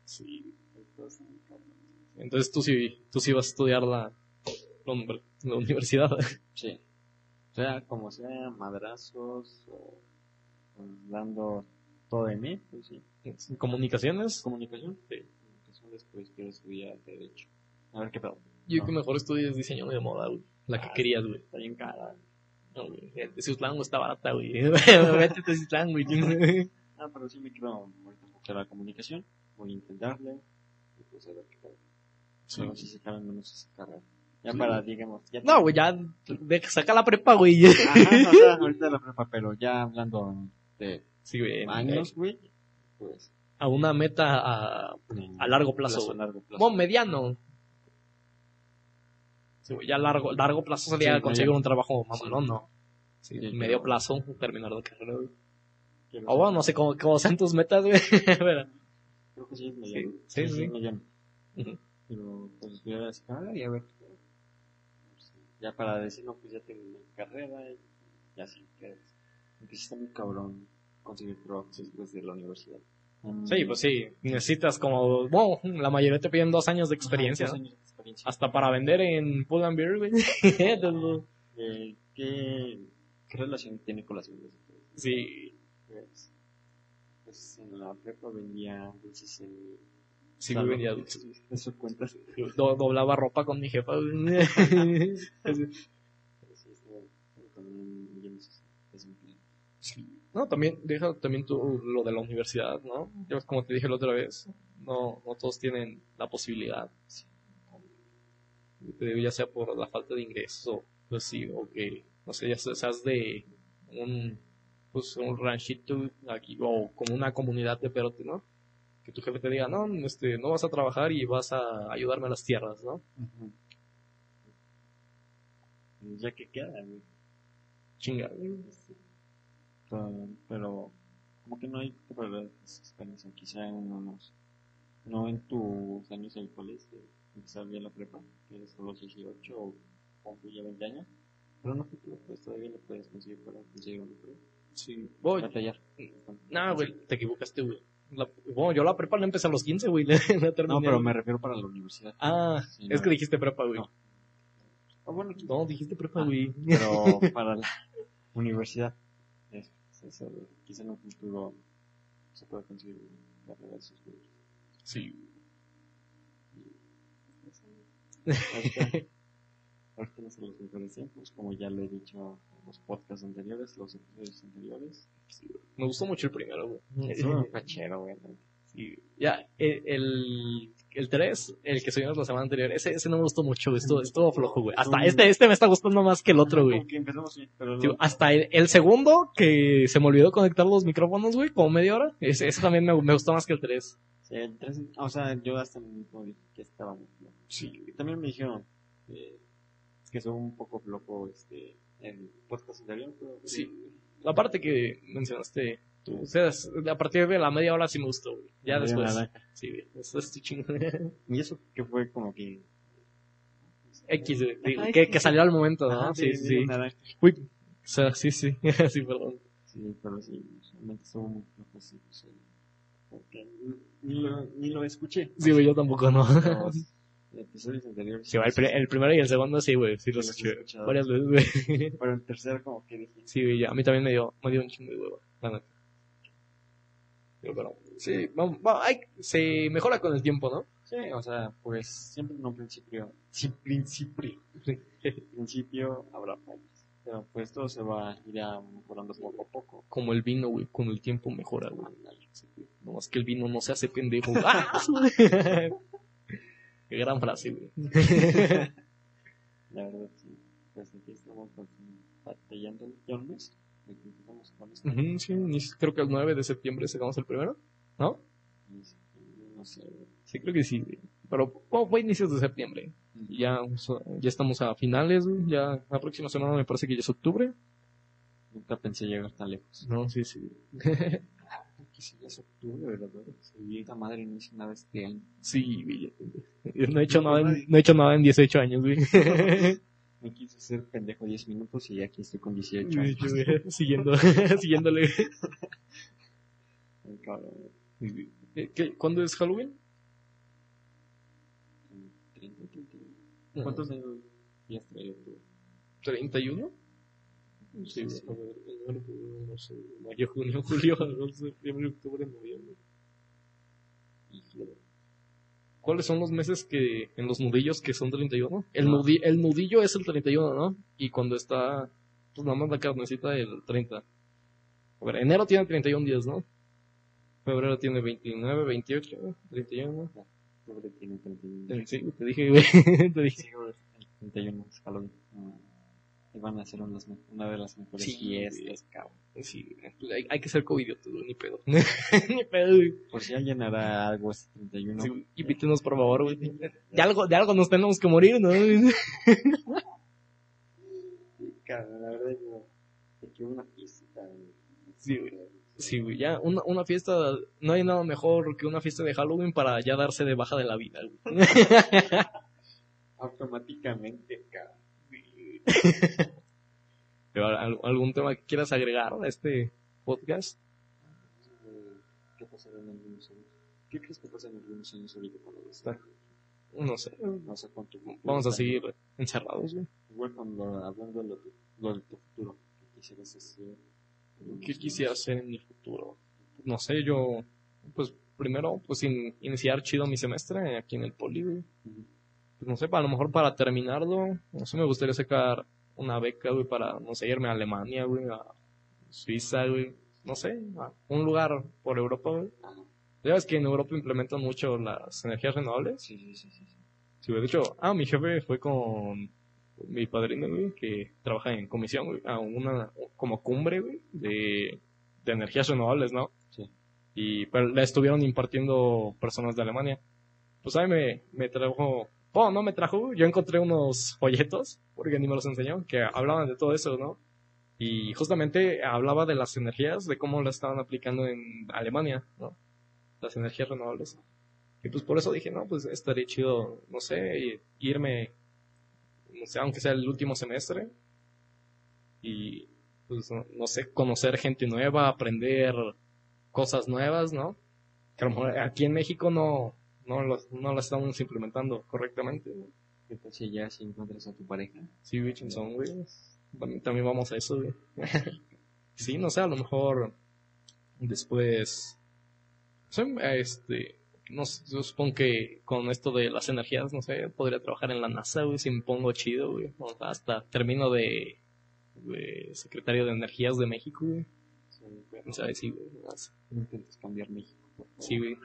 Sí. Entonces, tú sí, tú sí vas a estudiar la, la, uni- la universidad. Sí. O sea, como sea, madrazos o o dando todo de mí, pues sí. Comunicaciones. Comunicación. Sí. Comunicación después quiero estudiar Derecho. A ver qué pedo. Yo que mejor estudies diseño de moda, güey. La que Ah, querías, güey. Está bien cara. No, güey. Ciutlán está barata, güey. Vete a Ciutlán, güey. Ah, pero sí me quiero ahorita enfocar a la comunicación. Voy a intentarle. Y pues a ver qué pedo. Sí. Pero si se cabe menos esa carrera. Ya Sí. para, digamos, ya No, güey, ya de- saca la prepa, güey. Ajá, o sea, ahorita la prepa, pero ya hablando de Sí, güey. años, güey, pues A una meta a, a largo plazo. a largo plazo. Bueno, mediano. Sí, ya largo, largo plazo sería Sí, conseguir un trabajo mamalón, ¿no? Sí, medio pero- plazo, terminar la carrera, güey. O bueno, no sé cómo, cómo sean tus metas, güey. Creo que sí es mediano. Sí, sí, mediano. Ujú. Pero pues estudiar esa carrera y a ver. pues, Ya para decir, no, pues ya tengo mi carrera y ya sí que Aunque sí está muy cabrón conseguir trabajos después de la universidad. Sí, pues sí. Necesitas como, bueno, la mayoría te piden dos años de experiencia, Ajá, dos años de experiencia. Hasta para vender en Pull and Beer, güey. Eh, ¿qué, ¿Qué relación tiene con las ventas? sí, Pues, pues en la prepa vendía dulces en sí, güey, venía dulces. Eso cuentas. Do- doblaba ropa con mi jefa, sí, No, también, deja también tú lo de la universidad, ¿no? Yo, como te dije la otra vez, no, no todos tienen la posibilidad. Ya sea por la falta de ingreso, pues sí, o que, no sé, ya se- seas de un, pues, un ranchito aquí, o como una comunidad de perote, ¿no? Que tu jefe te diga, no, este, no vas a trabajar y vas a ayudarme a las tierras, ¿no? Ya que queda, güey. Chinga. Pero, pero como que no hay esa experiencia, quizá en unos, no en tus años colegio, empezar bien la prepa, que a los 18 o ya 20 años, pero no futuro, pues todavía lo puedes conseguir para conseguir un empleo. Sí. Voy. Batallar. No, güey, te equivocaste, güey. La- bueno, yo la prepa la empecé a los 15, güey. No, pero me refiero para la universidad. Ah, Sí, es no. que dijiste prepa, güey. No. Ah, bueno, No, dijiste prepa, Ah. güey. pero para la universidad. Quizá en un futuro se pueda conseguir la carrera de sus estudios. Sí. Ahorita, ahorita no son los mejores tiempos, como ya lo he dicho en los podcasts anteriores, los episodios anteriores. Me gustó mucho el primero, güey. Es un pachero, güey. Sí. Ya, el, el, el 3, el que subimos la semana anterior, ese, ese no me gustó mucho. Estuvo, estuvo flojo, güey. Hasta Mm. este, este me está gustando más que el otro, güey. Pero Sí, hasta el, el segundo, que se me olvidó conectar los micrófonos, güey, como media hora. Ese, ese también me, me gustó más que el 3. sí, el tres- o sea, yo hasta mismo dije que estaba muy flojo. Sí. También me dijeron eh, que son un poco flojo este, en podcast anterior, pero Sí. La parte que mencionaste o sea, a partir de la media hora sí me gustó, güey. Ya Media después. Sí, güey. Eso es chingón. Y eso que fue como que... X, güey. Digo, Ajá, que, X. que salió al momento, ¿no? Ajá, sí, de- sí, sí. naranja. Uy. O sea, sí, sí. sí, perdón. Sí, pero sí, realmente estuvo muy episodio. Porque ni lo, ni lo escuché. Sí, güey, yo tampoco, ¿no? Episodios anteriores. Sí, el, el primero y el segundo sí, güey. Sí, Sí, los escuché varias veces, güey. Pero el tercero como que dije, Sí, güey, ya, a mí también me dio, me dio un chingo de huevo. Digo, pero, sí, vamos, va- hay- se mejora con el tiempo, ¿no? sí, o sea, pues siempre en un principio, sí, principio, principio habrá fallas. Pero pues todo se va a ir a mejorando poco a poco. Como el vino, güey, con el tiempo mejora, güey. No, es que el vino no se hace pendejo. ¡Ah! Qué gran frase, güey. La verdad, sí. Pues aquí estamos batallando un mes. Esto. Ujú, sí, creo que el 9 de septiembre sacamos el primero, ¿no? No sé, Sí, creo que sí, güey. Pero bueno, fue a inicios de septiembre. Y Ya, o sea, ya estamos a finales, güey. Ya la próxima semana me parece que ya es octubre. nunca pensé llegar tan lejos. No, sí, sí. Que si ya es octubre, ¿verdad? Sí, esta madre no hizo nada este año. Sí, güey. ya- No he hecho nada en, no he hecho nada en 18 años, güey. Me quise ser pendejo 10 minutos y aquí estoy con 18 Sí, años. güey, Siguiendo, siguiéndole. Ay, cabrón. ¿Qué- qué- ¿Cuándo es Halloween? En ¿Cuántos años traído tú? ¿31? Sí, a ver, enero, febrero, no sé, mayo, junio, julio, agosto, septiembre, octubre, noviembre. ¿Cuáles son los meses que en los nudillos que son 31? El, No. nudi- el nudillo es el 31, ¿no? Y cuando está, pues nada más la carnecita el 30. A ver, enero tiene 31 días, ¿no? Febrero tiene 29, 28, 31. Octubre tiene 31. Te- Sí, te dije, güey, te dije. Sí, güey, el 31 es Halloween. Y van a ser unas una de las mejores Sí, fiestas, cabrón. Sí, hay, hay que ser covidiotas, güey, ni pedo. ni pedo, güey. Por si alguien hará algo este 31. Sí, invítenos, por favor, güey. De algo, de algo nos tenemos que morir, ¿no? Cabrón, la verdad, yo te quiero una fiesta. Sí, güey. Sí, güey, ya, una, una fiesta, no hay nada mejor que una fiesta de Halloween para ya darse de baja de la vida, güey. Automáticamente, cabrón. Pero, ¿al- ¿Algún tema que quieras agregar a este podcast? ¿Qué pasará en algunos años? ¿Qué crees que pasa en algunos años ahorita cuando está? No sé, No sé cuánto. vamos a seguir encerrados, güey. Igual cuando hablando de lo, de- tu futuro, ¿qué quisieras hacer? ¿Qué quisiera hacer en mi futuro? No sé, yo, pues primero, pues in- iniciar chido mi semestre aquí en el poli, güey. Ujú. Pues, no sé, a lo mejor para terminarlo, no sé, me gustaría sacar una beca, güey, para, no sé, irme a Alemania, güey, a Suiza, güey, no sé, a un lugar por Europa, güey. Ya ves que en Europa implementan mucho las energías renovables. Sí, sí, sí, sí. sí. De hecho, ah, mi jefe fue con mi padrino, güey, que trabaja en comisión, güey, a una, como cumbre, güey, de, de energías renovables, ¿no? Sí. Y pero la estuvieron impartiendo personas de Alemania. Pues a mí me, me trajo, oh, no me trajo, yo encontré unos folletos, porque ni me los enseñó, que hablaban de todo eso, ¿no? Y justamente hablaba de las energías, de cómo las estaban aplicando en Alemania, ¿no? Las energías renovables. Y pues por eso dije, no, pues estaría chido, no sé, irme, no sé, aunque sea el último semestre. Y pues no, no sé, conocer gente nueva, aprender cosas nuevas, ¿no? Que a lo mejor aquí en México no, no, los- no las estamos implementando correctamente. ¿no? ¿Qué tal si ya si encuentras a tu pareja? Sí, güey, chinzón, güey. También, también vamos a eso, güey. sí, no sé, a lo mejor después. este. No sé, yo supongo que con esto de las energías, no sé, podría trabajar en la NASA, güey, si me pongo chido, güey. O sea, Hasta termino de, de secretario de Energías de México, güey. Sí, pero O sea, sí, güey. intentes cambiar México. Sí, güey.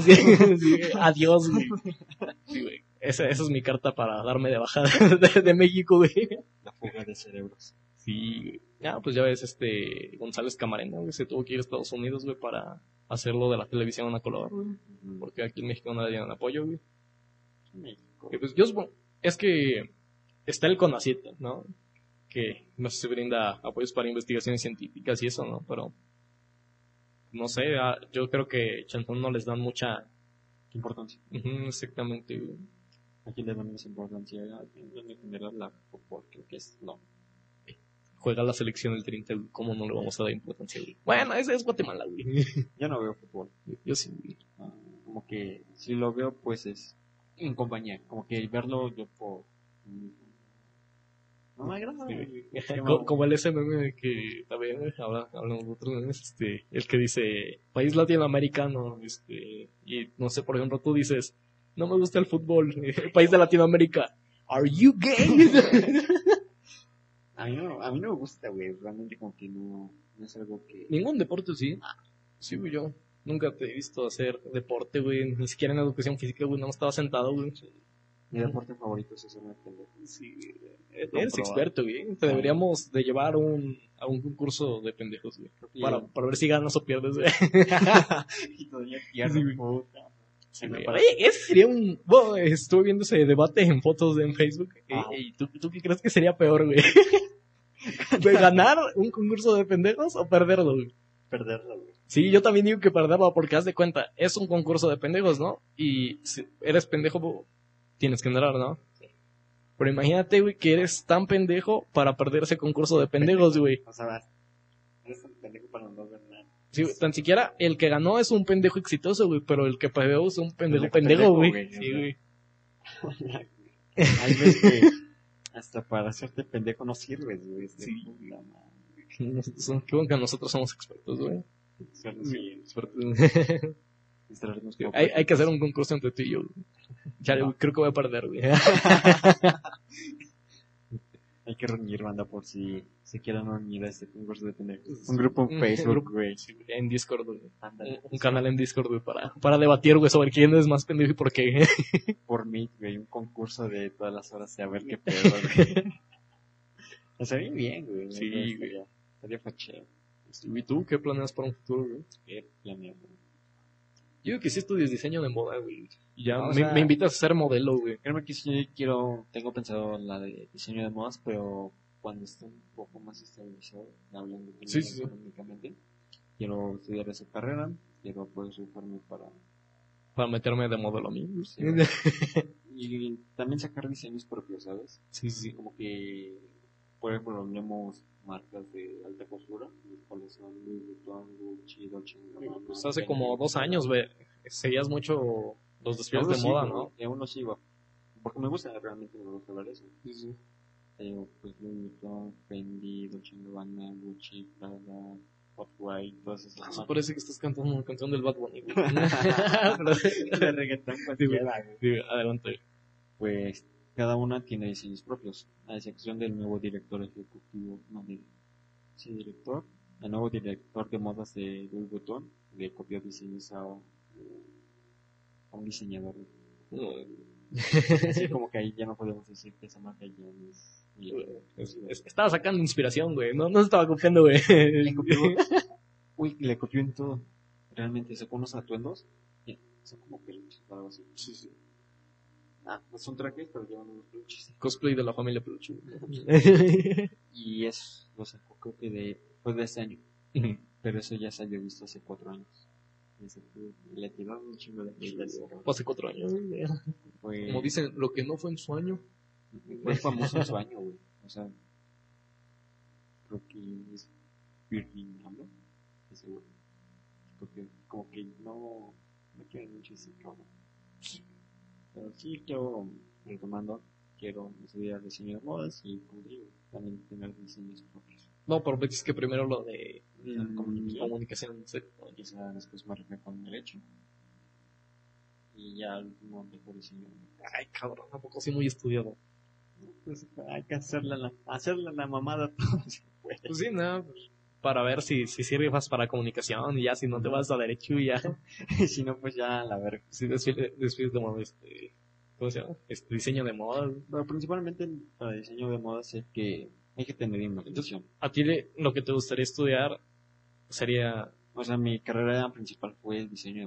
Sí, sí, güey. Adiós, güey. Sí, güey. Esa, esa es mi carta para darme de baja de, de México, güey. La fuga de cerebros. Sí, güey. Ya, pues ya ves, este González Camarena, güey, se tuvo que ir a Estados Unidos, güey, para hacerlo de la televisión a color, güey. Porque aquí en México no le dieron apoyo, güey. México. Y pues yo supongo, es que está el CONACYT, ¿no? Que no sé si brinda apoyos para investigaciones científicas y eso, ¿no? Pero, no sé, ah, yo creo que Chantón no les dan mucha... ¿Qué importancia? Ujú, exactamente, güey. Aquí le damos importancia a en general la fútbol, creo que es no. Juega la selección del 30, güey. ¿Cómo no le vamos a dar importancia, güey? Bueno, ese es Guatemala, güey. Yo no veo fútbol. Yo sí, güey. Ah, como que si lo veo pues es en compañía, como que verlo yo por no me agrada. Sí, güey. Co- Como el ese meme que también hablamos de otros memes, este, el que dice país latinoamericano, este, y no sé, por ejemplo, tú dices, no me gusta el fútbol, país de Latinoamérica, ¿are you gay? A mí no, a mí no me gusta, güey, realmente como que no, no es algo que Ningún deporte, sí. Sí, güey, yo nunca te he visto hacer deporte, güey, ni siquiera en educación física, güey, no estaba sentado, güey. Mi deporte favorito es hacer una pendeja. Sí, eres experto, güey. Te deberíamos de llevar un, a un concurso de pendejos, güey. Para, para ver si ganas o pierdes, güey. y todavía Sí, puta. Sí, me Oye, ese sería un. Bueno, estuve viendo ese debate en fotos de en Facebook. y- Ah. Y, ¿tú, ¿tú qué crees que sería peor, güey? ¿De ganar un concurso de pendejos o perderlo, güey? perderlo, güey. Sí, yo también digo que perderlo porque haz de cuenta, es un concurso de pendejos, ¿no? Y si eres pendejo, tienes que ganar, ¿no? Pero imagínate, güey, que eres tan pendejo para perder ese concurso de pendejos, güey. O sea, vas, eres un pendejo para no nada. Sí, güey, tan siquiera el que ganó es un pendejo exitoso, güey, pero el que perdió es un pendejo Pendejo, pendejo, güey. güey, Sí, güey. Hay veces que hasta para hacerte pendejo no sirves, güey. Sí. Nosotros- Qué bueno que nosotros somos expertos, güey. Sí, Expertos. distraernos como hay, hay que hacer un concurso entre tú y yo. Ya, No. creo que voy a perder, güey. Hay que reunir banda por si se quieran unir a este concurso de tener un grupo en Un Facebook, grupo. güey. en Discord, güey. Un, un canal en Discord, güey, para, para debatir, güey, sobre quién es más pendejo y por qué. Por mí, güey, un concurso de todas las horas de a ver qué pedo, güey. Estaría bien, güey. Sí, Estaría- güey. Estaría fachero. ¿Y tú qué planeas para un futuro, güey? Qué planeo, güey. Yo que sí estudias diseño de moda, güey. Ya No, o me, sea- me invitas a ser modelo, güey. Créeme que sí quiero, tengo pensado la de diseño de modas, pero cuando esté un poco más estabilizado, hablando Sí, sí, económicamente, quiero estudiar esa carrera, quiero poder rifarme para Para meterme de modelo a mí. Sí. y también sacar diseños propios, ¿sabes? Sí, sí. Como que, por ejemplo, tenemos marcas de alta costura, las cuales son Louis Vuitton, Gucci, Dolce Gabbana, Pues hace Fendi. como dos años, güey, seguías mucho los desfiles de moda, sigo, ¿no? y aún lo sigo. Porque me gusta, realmente me gusta ver eso. Te digo, pues Louis Vuitton, Fendi, Dolce Gabbana, Gucci, Prada, Off-White, todas esas Eso marcas. parece que estás cantando una canción del Bad Bunny, de reggaetón cualquiera. Sí, adelante. Pues cada una tiene diseños propios, a excepción del nuevo director ejecutivo, no, de, sí, director, el nuevo director de modas de Louis Vuitton, le copió diseños a, un- a un diseñador. Así como que ahí ya no podemos decir que esa marca ya es... Es- es- Estaba sacando inspiración, güey. No, no se estaba copiando, güey. Le copió, uy, le copió en todo. Realmente sacó unos atuendos, son como peluches o algo así. Sí, sí. Ah, son trajes, pero llevan unos peluches. Cosplay de la familia Peluche. Y es, lo sacó creo que de, fue de este año. Pero eso ya se había visto hace cuatro años. Le tiraron un chingo de. Fue hace cuatro años, Como dicen, lo que no fue en su año. fue famoso en su año, güey. O sea, creo que es Virgin Abloh, ese güey. Porque como que no, no quieren mucho ese cabrón. Pero sí quiero, retomando, quiero estudiar diseño de modas y, también tener diseños propios. No, pero ves que primero lo de Mm, comunicación. comunicación sí. quizá después me reflejo con derecho y ya al último mejor diseño Ay, cabrón, tampoco soy muy estudiado. pues hay que hacerle la, hacerle la mamada todo se puede. Pues sí, no. Para ver si, si sirves para comunicación y ya, si no te vas a derecho y ya. y si no pues ya la verga Si desfiles desfiles de moda, este. ¿Cómo se llama? Este diseño de moda. pero principalmente para diseño de modas es que hay que tener imaginación A ti le- lo que te gustaría estudiar sería. o sea mi carrera principal fue diseño de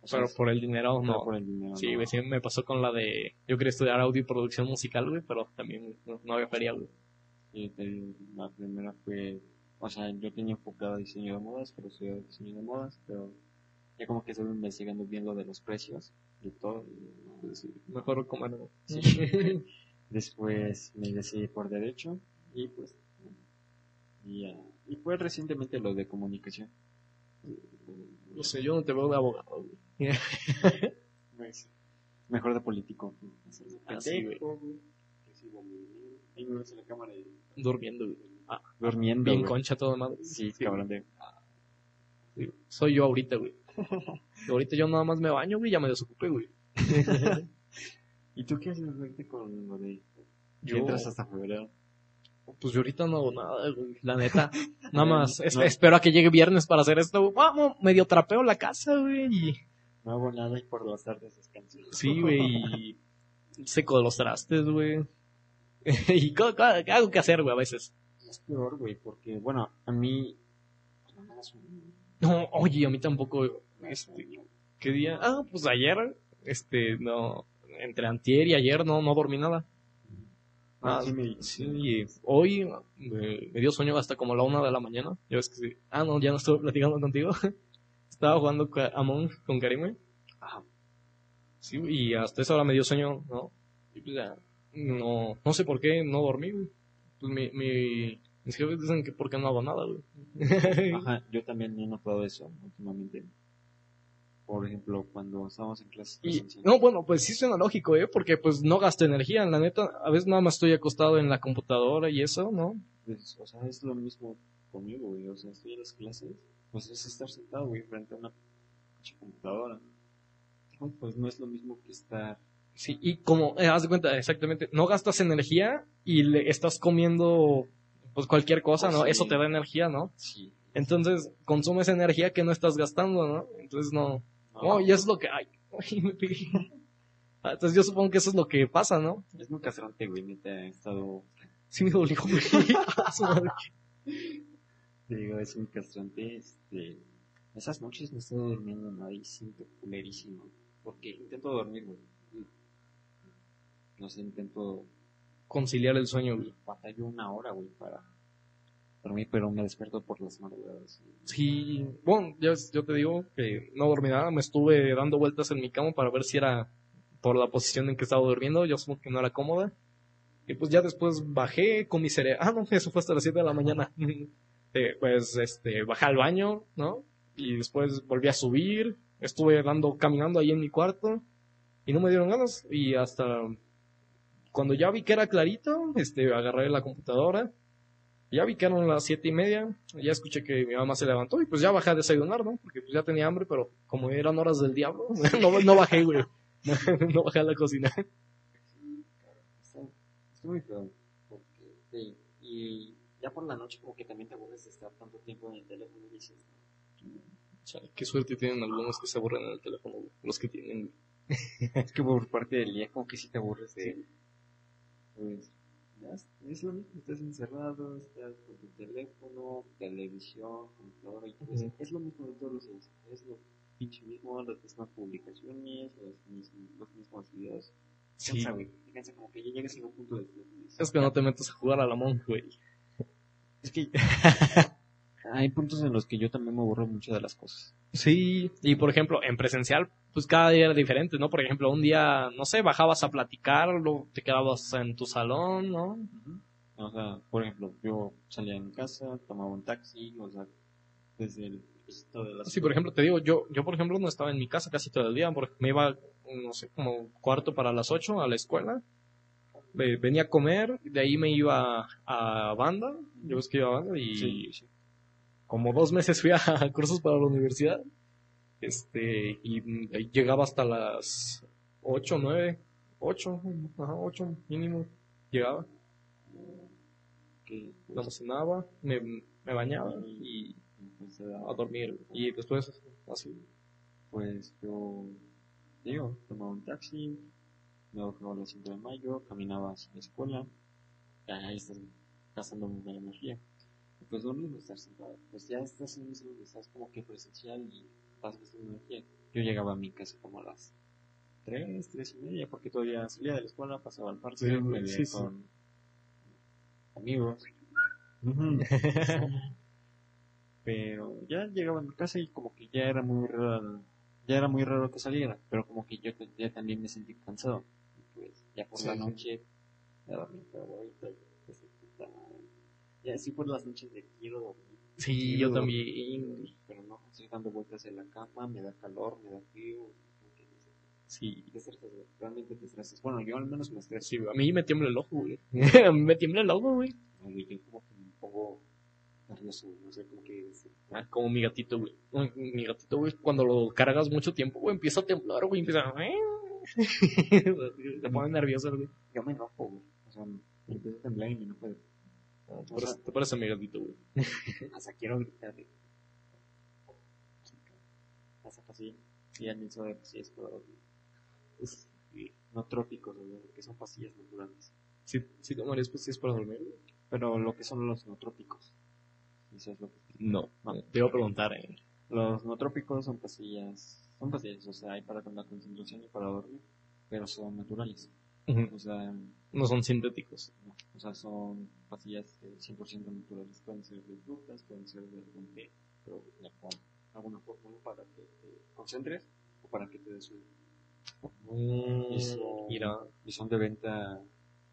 o sea, Pero por el dinero, no por el dinero Sí, no. sí me pasó con la de. Yo quería estudiar audio y producción musical, güey, pero también no, no había feria, güey. Sí, la primera fue, o sea, yo tenía enfocado diseño de modas, pero estudié diseño de modas, pero ya como que estuve investigando bien lo de los precios y todo. y, pues, sí. Mejor como no. Sí. Después me decidí por derecho y pues, y, ah, y fue recientemente lo de comunicación. No sé, yo no te veo de abogado. Pues, mejor de político. Ah, sí, güey. Pendejo, güey. Recibo mi dinero. Ahí me ves en la cámara y- Durmiendo, güey. Durmiendo. Bien güey. concha todo madre. Sí, cabrón de. Sí, Soy yo ahorita, güey. Ahorita yo nada más me baño, güey, ya me desocupé, güey. ¿Y tú qué haces ahorita con lo de Yo- Entras hasta febrero. Pues yo ahorita no hago nada, güey. La neta. Nada más. es- No. Espero a que llegue viernes para hacer esto. güey. Vamos, medio trapeo la casa, güey. y- No hago nada y por las tardes descanso. Sí, güey. y Seco de los trastes, güey. y algo que hacer, güey, a veces. Es peor, güey, porque, bueno, a mí. no oye, a mí tampoco. Este, ¿Qué día? Ah, pues ayer. Este, no. Entre antier y ayer no, no dormí nada. Ah, Ah, sí, me Sí, hoy me, me dio sueño hasta como la una de la mañana. Ya ves que sí. Ah, no, ya no estuve platicando contigo. Estaba jugando Among con Karime. Ajá. Sí, y hasta esa hora me dio sueño, ¿no? Y pues ya, no, no sé por qué no dormí, güey. Pues mi, mi, mis jefes dicen que porque no hago nada, güey. Ajá, yo también he notado eso últimamente. Por ejemplo, cuando estábamos en clases no, bueno, pues sí suena lógico, ¿eh? Porque pues no gasto energía, la neta. A veces nada más estoy acostado en la computadora y eso, ¿no? Pues, o sea, es lo mismo conmigo, güey. O sea, estoy en las clases, pues es estar sentado, güey, frente a una computadora. No, Pues no es lo mismo que estar. Sí, y como, eh, haz de cuenta, exactamente, no gastas energía y le estás comiendo pues cualquier cosa, Oh, ¿no? sí. Eso te da energía, ¿no? Sí. Entonces, consumes energía que no estás gastando, ¿no? Entonces, no. No, y es lo que hay. Ay, me pegué. Ah, Entonces, yo supongo que eso es lo que pasa, ¿no? Es muy castrante, güey. Neta, he estado. Sí me dolió, güey. Digo, es muy castrante. Este. Esas noches no estoy durmiendo nada y siento culerísimo. Porque intento dormir, güey. No sé, intento. Conciliar el sueño, güey. Batallo una hora, güey, para dormir, pero me despierto por las madrugadas. Sí, bueno, ya ves, yo te digo que no dormí nada, me estuve dando vueltas en mi cama para ver si era por la posición en que estaba durmiendo, yo supongo que no era cómoda. Y pues ya después bajé con mi cerebro. Ah, no, eso fue hasta las 7 de la mañana. Eh, pues este, bajé al baño, ¿no? Y después volví a subir, estuve dando, caminando ahí en mi cuarto y no me dieron ganas. Y hasta cuando ya vi que era clarito, este, agarré la computadora. Ya vi que eran las siete y media, ya escuché que mi mamá se levantó y pues ya bajé a desayunar, ¿no? Porque pues ya tenía hambre, pero como eran horas del diablo, no, no bajé, güey. No, bajé a la cocina. Está, está muy feo. Porque, sí, y ya por la noche como que también te aburres de estar tanto tiempo en el teléfono y dices, Chale, qué suerte tienen algunos que se aburren en el teléfono. Los que tienen, es que por parte del día como que sí te aburres de... Pues, ya es, lo mismo, estás encerrado, estás con tu teléfono, televisión, computadora y todo. Ujú. Es lo mismo de todos los días, es lo pinche mismo, las mismas publicaciones, los mismos, los mismos videos. Sí. Cansa, güey, cansa como que ya llegas a un punto de... Es que no te metes a jugar a la monja, güey. Es que hay puntos en los que yo también me aburro mucho de las cosas. Sí, y por ejemplo, en presencial, pues cada día era diferente, ¿no? Por ejemplo, un día, no sé, bajabas a platicar, luego te quedabas en tu salón, ¿no? O sea, por ejemplo, yo salía de mi casa, tomaba un taxi, o sea, desde el requisito de la Sí, por ejemplo, te digo, yo, yo por ejemplo no estaba en mi casa casi todo el día, porque me iba, no sé, como cuarto para las ocho a la escuela, Ve- venía a comer, de ahí me iba a banda, yo ves que iba a banda, y Sí, sí. Como dos meses fui a cursos para la universidad, este, y llegaba hasta las ocho, nueve, ocho, ajá, ocho mínimo, llegaba, que me me, bañaba y a dormir, y después así. pues yo digo, tomaba un taxi, me bajaba a las 5 de mayo, caminaba hacia la escuela, ahí estás gastando mucha energía. Pues lo mismo estar sentado, pues ya estás en eso, estás como que presencial y estás gastando energía. Yo llegaba a mi casa como a las 3, 3 y media, porque todavía salía de la escuela, pasaba al parque, Sí, me sí, con amigos. pero ya llegaba a mi casa y como que ya era muy raro, ya era muy raro que saliera, pero como que yo ya también me sentí cansado. Y pues ya por la noche, ya dormí, pero ahorita, puta madre. Ya así por las noches de quiero dormir. Sí, quiero yo dormir, también. Pero no, estoy dando vueltas en la cama, me da calor, me da frío. Sí, Te estresas, realmente te estresas. Bueno, yo al menos me estreso. sí, a mí me tiembla el ojo, güey. a mí me tiembla el ojo, güey. No, güey, yo como que me pongo nervioso, no sé, como que... Ah, como mi gatito, güey. Mi gatito, güey, cuando lo cargas mucho tiempo, güey, empieza a temblar, güey, empieza a... Se pone nervioso, güey. Yo me enojo, güey. O sea, me empiezo a temblar y me enojo. de- Te parece, te parece a mi gatito, güey. Hasta quiero gritar. de- Hasta pastillas. Y al mismo de dormir. Es, no trópicos, güey, que son pastillas naturales. Sí, sí tomarías pastillas para dormir. Pero lo que son los no trópicos. Eso es lo que... No, no, te iba a preguntar, eh. Los no trópicos son pastillas... Son pastillas, o sea, hay para la concentración y para dormir. Pero son naturales. O sea, No son sintéticos. no, o sea, son pastillas eh, 100% naturales. Pueden ser de frutas, pueden ser de algún té, pero con alguna fórmula para que te concentres o para que te des un... Y son, Mira. y son de venta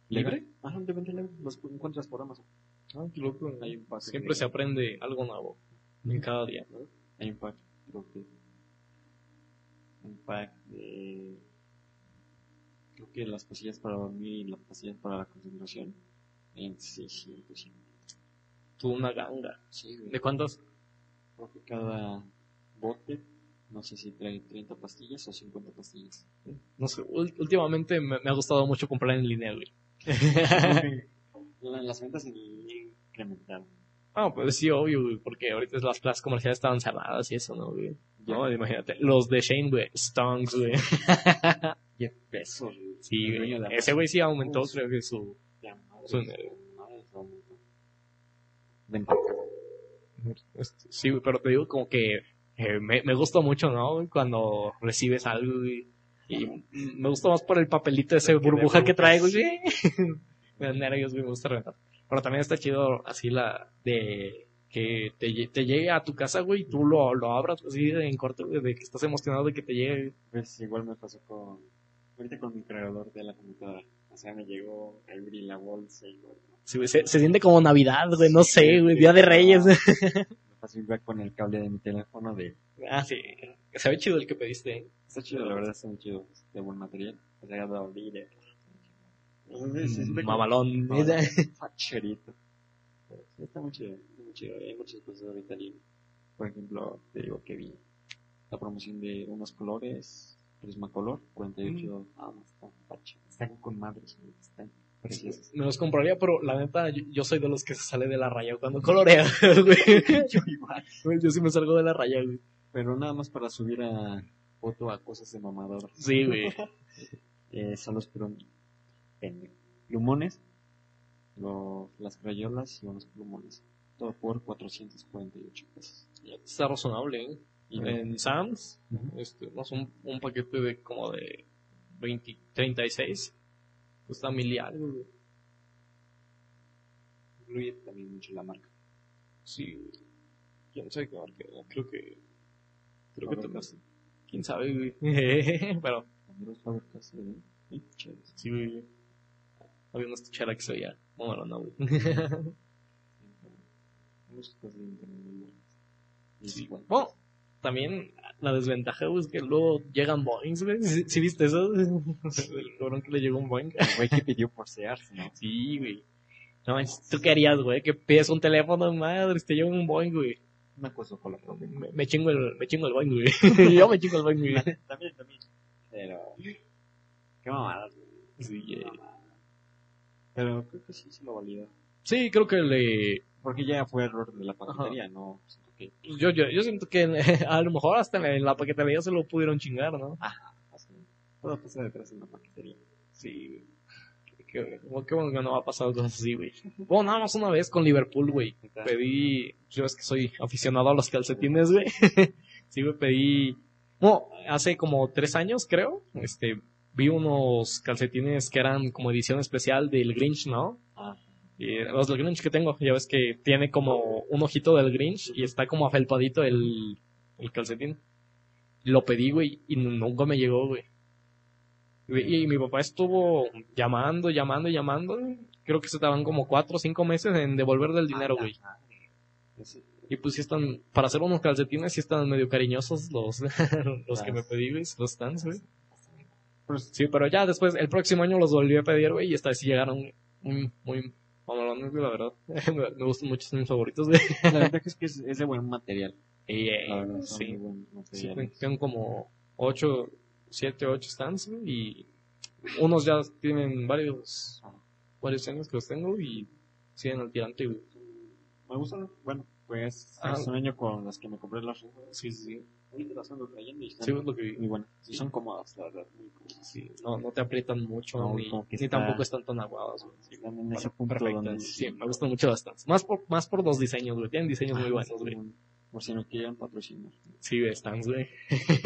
¿Libre? legal. Ajá, de venta libre. Los encuentras por Amazon. Ah, qué loco. Hay un pack Siempre de- se aprende algo nuevo. En cada día. Hay un pack, creo que un pack de. Creo que las pastillas para dormir y las pastillas para la concentración en 600. Tú una ganga. Sí, güey. ¿De cuántas? Creo que cada bote, no sé si trae 30 pastillas o 50 pastillas. No sé, últimamente me, me ha gustado mucho comprar en línea, güey. La- Las ventas en línea incrementaron. Ah, pues sí, obvio, güey, porque ahorita las plazas comerciales estaban cerradas y eso, ¿no, güey? No, imagínate. Los de Shane, güey. Stonks, güey. 10 pesos. Sí, güey. Ese güey sí aumentó, Uf. creo que su... Ya, madre, Su- este, Sí, güey, pero te digo como que eh, me, me gusta mucho, ¿no? Cuando recibes algo. Y me gusta más por el papelito ese de burbuja que güey. burbujas. me dan nervios, güey, me gusta reventar. Pero también está chido así la de que te, lle- te llegue a tu casa, güey, y tú lo, lo abras así en corto, güey, de que estás emocionado de que te llegue. Pues igual me pasó con. Ahorita con mi cargador de la computadora. O sea, me llegó a abrir la bolsa y bueno. Sí, se, se siente como Navidad, güey, no sé, güey, Día de Reyes. Me igual con el cable de mi teléfono de. ah, sí. Se ve chido el que pediste, ¿eh? Está chido, la verdad está muy chido. Es de buen material. He llegado a abrir. eh. Como- Mamalón. Facherito. Sí, Está muy chido, muy chido. Hay muchas cosas ahorita. Por ejemplo, te digo que vi la promoción de unos colores, Prismacolor, 48. Ah, no, están fache. Están con madres, están preciosos. Me los compraría, pero la neta, yo, yo soy de los que se sale de la raya cuando colorea, güey. Yo igual. Yo sí me salgo de la raya, güey. Pero nada más para subir a foto a cosas de mamador. Sí, güey. Eh, son los plum- en plumones, los, las crayolas y unos plumones. Todo por 448 pesos. Está razonable, ¿eh? En Sam's, Ujú. este, no sé, un, un paquete de como de 20, 36. Cuesta mil y algo, güey. incluye también mucho la marca. Sí, güey. quién sabe qué marca, creo que. Creo que Faber te Castell. Quién sabe, güey. Pero, ¿eh? Sí, güey. Había una estuchera que se veía. Bueno, no, güey. Muchas cosas de internet Sí. Bueno, también la desventaja, güey, es que luego llegan Boeings, güey. ¿Sí, sí viste eso? El cabrón que le llegó un Boeing. El güey que pidió por Sears, ¿no? Sí, güey. No, ¿tú qué harías, güey? Que pides un teléfono, madre, te lleva un Boeing, güey. Una cosa con la. Me, me chingo el, me chingo el Boeing, güey. Yo me chingo el Boeing, güey. También, también. Pero. Qué mamadas, güey. Sí, Qué eh. mamadas. Pero creo que sí se lo valida. Sí, creo que le... Porque ya fue error de la paquetería, no. Siento que Yo, yo, yo siento que a lo mejor hasta en la paquetería se lo pudieron chingar, ¿no? así. Todo pasa detrás de una paquetería. Sí, Qué, qué bueno que no va a pasar cosas así, güey. Bueno, nada más una vez con Liverpool, güey. Pedí, yo es que soy aficionado a los calcetines, güey. sí, güey, pedí, bueno, hace como tres años, creo, este, vi unos calcetines que eran como edición especial del Grinch, ¿no? Ah, Y los del Grinch que tengo, ya ves que tiene como un ojito del Grinch y está como afelpadito el, el calcetín. Lo pedí, güey, y nunca me llegó, güey. Y, y mi papá estuvo llamando, llamando, llamando. Creo que se estaban como cuatro o cinco meses en devolver del dinero, güey. Y pues sí están, para hacer unos calcetines sí están medio cariñosos los, los que me pedí, güey, los stands, güey. Pero Sí, pero ya después, el próximo año los volví a pedir, güey, y esta vez sí llegaron muy, muy güey, la verdad. me, gustan mucho, son mis favoritos, güey. la verdad es que es, es de buen material. Y, La verdad, sí, sí, tengo como ocho, siete, ocho stands, güey, y unos ya tienen varios, varios años que los tengo y siguen al tirante. Me gustan, bueno, pues Ah. es un año con las que me compré las ropas. Sí, sí, sí. Ahorita las ando trayendo y están Sí, es lo que vi. muy buenas. Sí, son cómodas, la verdad, muy cómodas. Sí, no, no te aprietan mucho, No, ni, ni está- tampoco están tan aguadas, güey. Sí, en bueno, ese punto perfectas. donde Sí, me gustan mucho las stands. Más por, más por los diseños, güey. Tienen diseños muy Ah, buenos, sí, güey. Por si no quieren patrocinar. Sí, güey, stands, güey.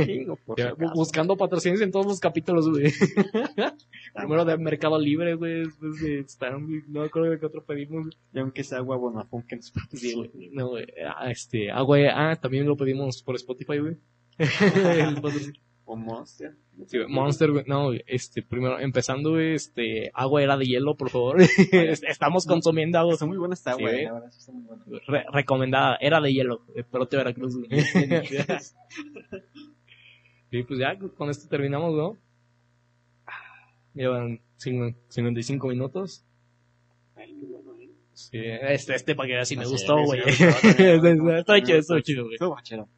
Digo, por Ya, si acaso. buscando patrocinios en todos los capítulos, güey. Primero de Mercado Libre, güey. Después de Stand, güey. No me acuerdo de qué otro pedimos. Y aunque sea agua Bonafón que nos Sí, patrocine. güey. No, güey. Ah, este, ah, güey. Ah, también lo pedimos por Spotify, güey. O Monster. Sí, güey, Monster, güey. No, güey, este, primero, empezando, güey, este, agua era de hielo, por favor. Estamos consumiendo agua. Está muy buena esta Sí, agua, güey. eh, la verdad, sí está muy buena. Re- recomendada, era de hielo, de Perote Veracruz. güey. Y pues ya con esto terminamos, ¿no? Llevan cincu- 55 minutos. Ay, qué bueno, ¿eh? Sí, este, este para que así me Sí, gustó, sí, güey. sí, está chido, güey. Estuvo chido.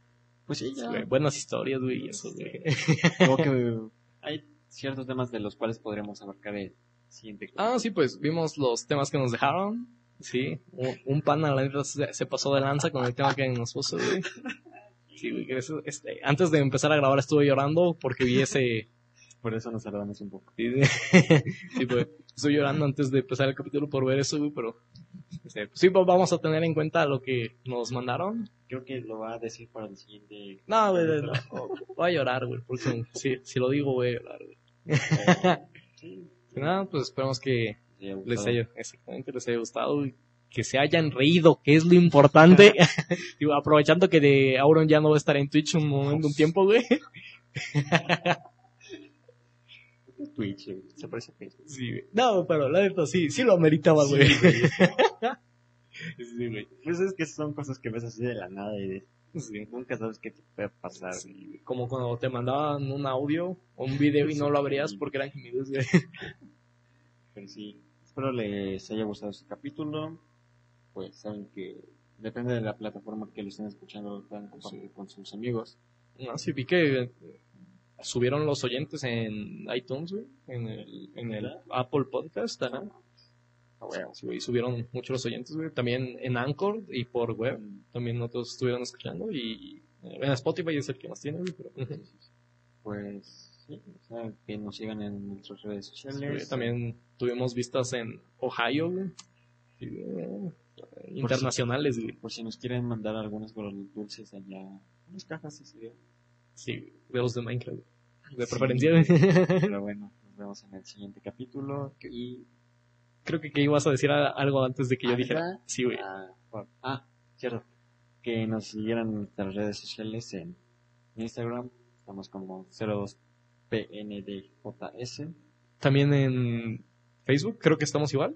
Pues sí, ya. Güey, Buenas historias, güey, y eso, güey. Como que hay ciertos temas de los cuales podremos abarcar el siguiente. Ah, sí, pues vimos los temas que nos dejaron. Sí, un, un pana, la neta, se, se pasó de lanza con el tema que nos puso, güey. Sí, güey, que eso, este, antes de empezar a grabar estuve llorando porque vi ese... Por eso nos tardamos un poco. Sí, sí, pues, estoy llorando antes de empezar el capítulo por ver eso, pero... este, sí, pues vamos a tener en cuenta lo que nos mandaron. Creo que lo va a decir para el siguiente. No, güey, no, voy a llorar, güey, porque si, si lo digo, voy a llorar, güey. Sí, Nada, pues esperamos que les haya les gustado. haya, exactamente, les haya gustado y que se hayan reído, que es lo importante. Digo, aprovechando que de Auron ya no va a estar en Twitch un momento, un tiempo, güey. Twitch, güey, se parece a Facebook. Sí, güey. No, pero la neta sí, sí lo ameritaba, güey. Sí, güey. Pues es que son cosas que ves así de la nada y de- Sí. nunca sabes qué te puede pasar. Sí, güey. Como cuando te mandaban un audio o un video y no lo abrías porque eran gemidos, güey. Pero sí, espero les haya gustado este capítulo. Pues saben que depende de la plataforma que lo estén escuchando, lo pueden compartir con sus amigos. No, sí, vi que eh, subieron los oyentes en iTunes, güey, en el, en el Apple Podcast, ajá. Ah, bueno. Sí, güey, subieron muchos los oyentes, güey. También en Anchor y por web. También otros estuvieron escuchando. Y eh, en Spotify es el que más tiene, güey. Pero. Pues sí, saben que nos sigan en nuestras redes Sí, sociales. también tuvimos vistas en Ohio, güey. Sí, güey, internacionales, güey. Por si nos quieren mandar algunas cosas dulces allá, unas cajas sí sería. Sí, de los de Minecraft. De Sí. preferencia, güey. Pero bueno, nos vemos en el siguiente capítulo. Y Creo que, que ibas a decir algo antes de que yo Ah, dijera. ¿verdad? Sí, güey. Ah, bueno. Ah, cierto. Que nos siguieran en nuestras redes sociales en Instagram. Estamos como 02PNDJS. También en Facebook, creo que estamos igual.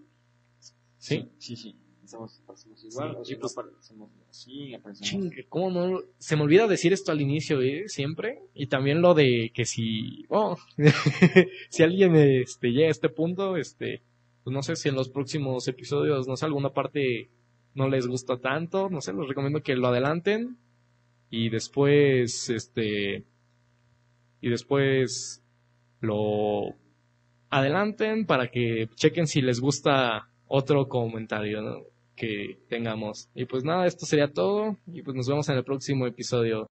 ¿Sí? Sí, sí. Aparecemos igual. Sí, pues- aparecemos así, aparecemos. Chingue, ¿cómo no? Se me olvida decir esto al inicio, ¿eh? Siempre. Y también lo de que si, oh, si alguien este, llega a este punto, este, pues no sé si en los próximos episodios, no sé, alguna parte no les gusta tanto, no sé, les recomiendo que lo adelanten. Y después, este, y después lo adelanten para que chequen si les gusta otro comentario, ¿no? Que tengamos. Y pues nada, esto sería todo y pues nos vemos en el próximo episodio.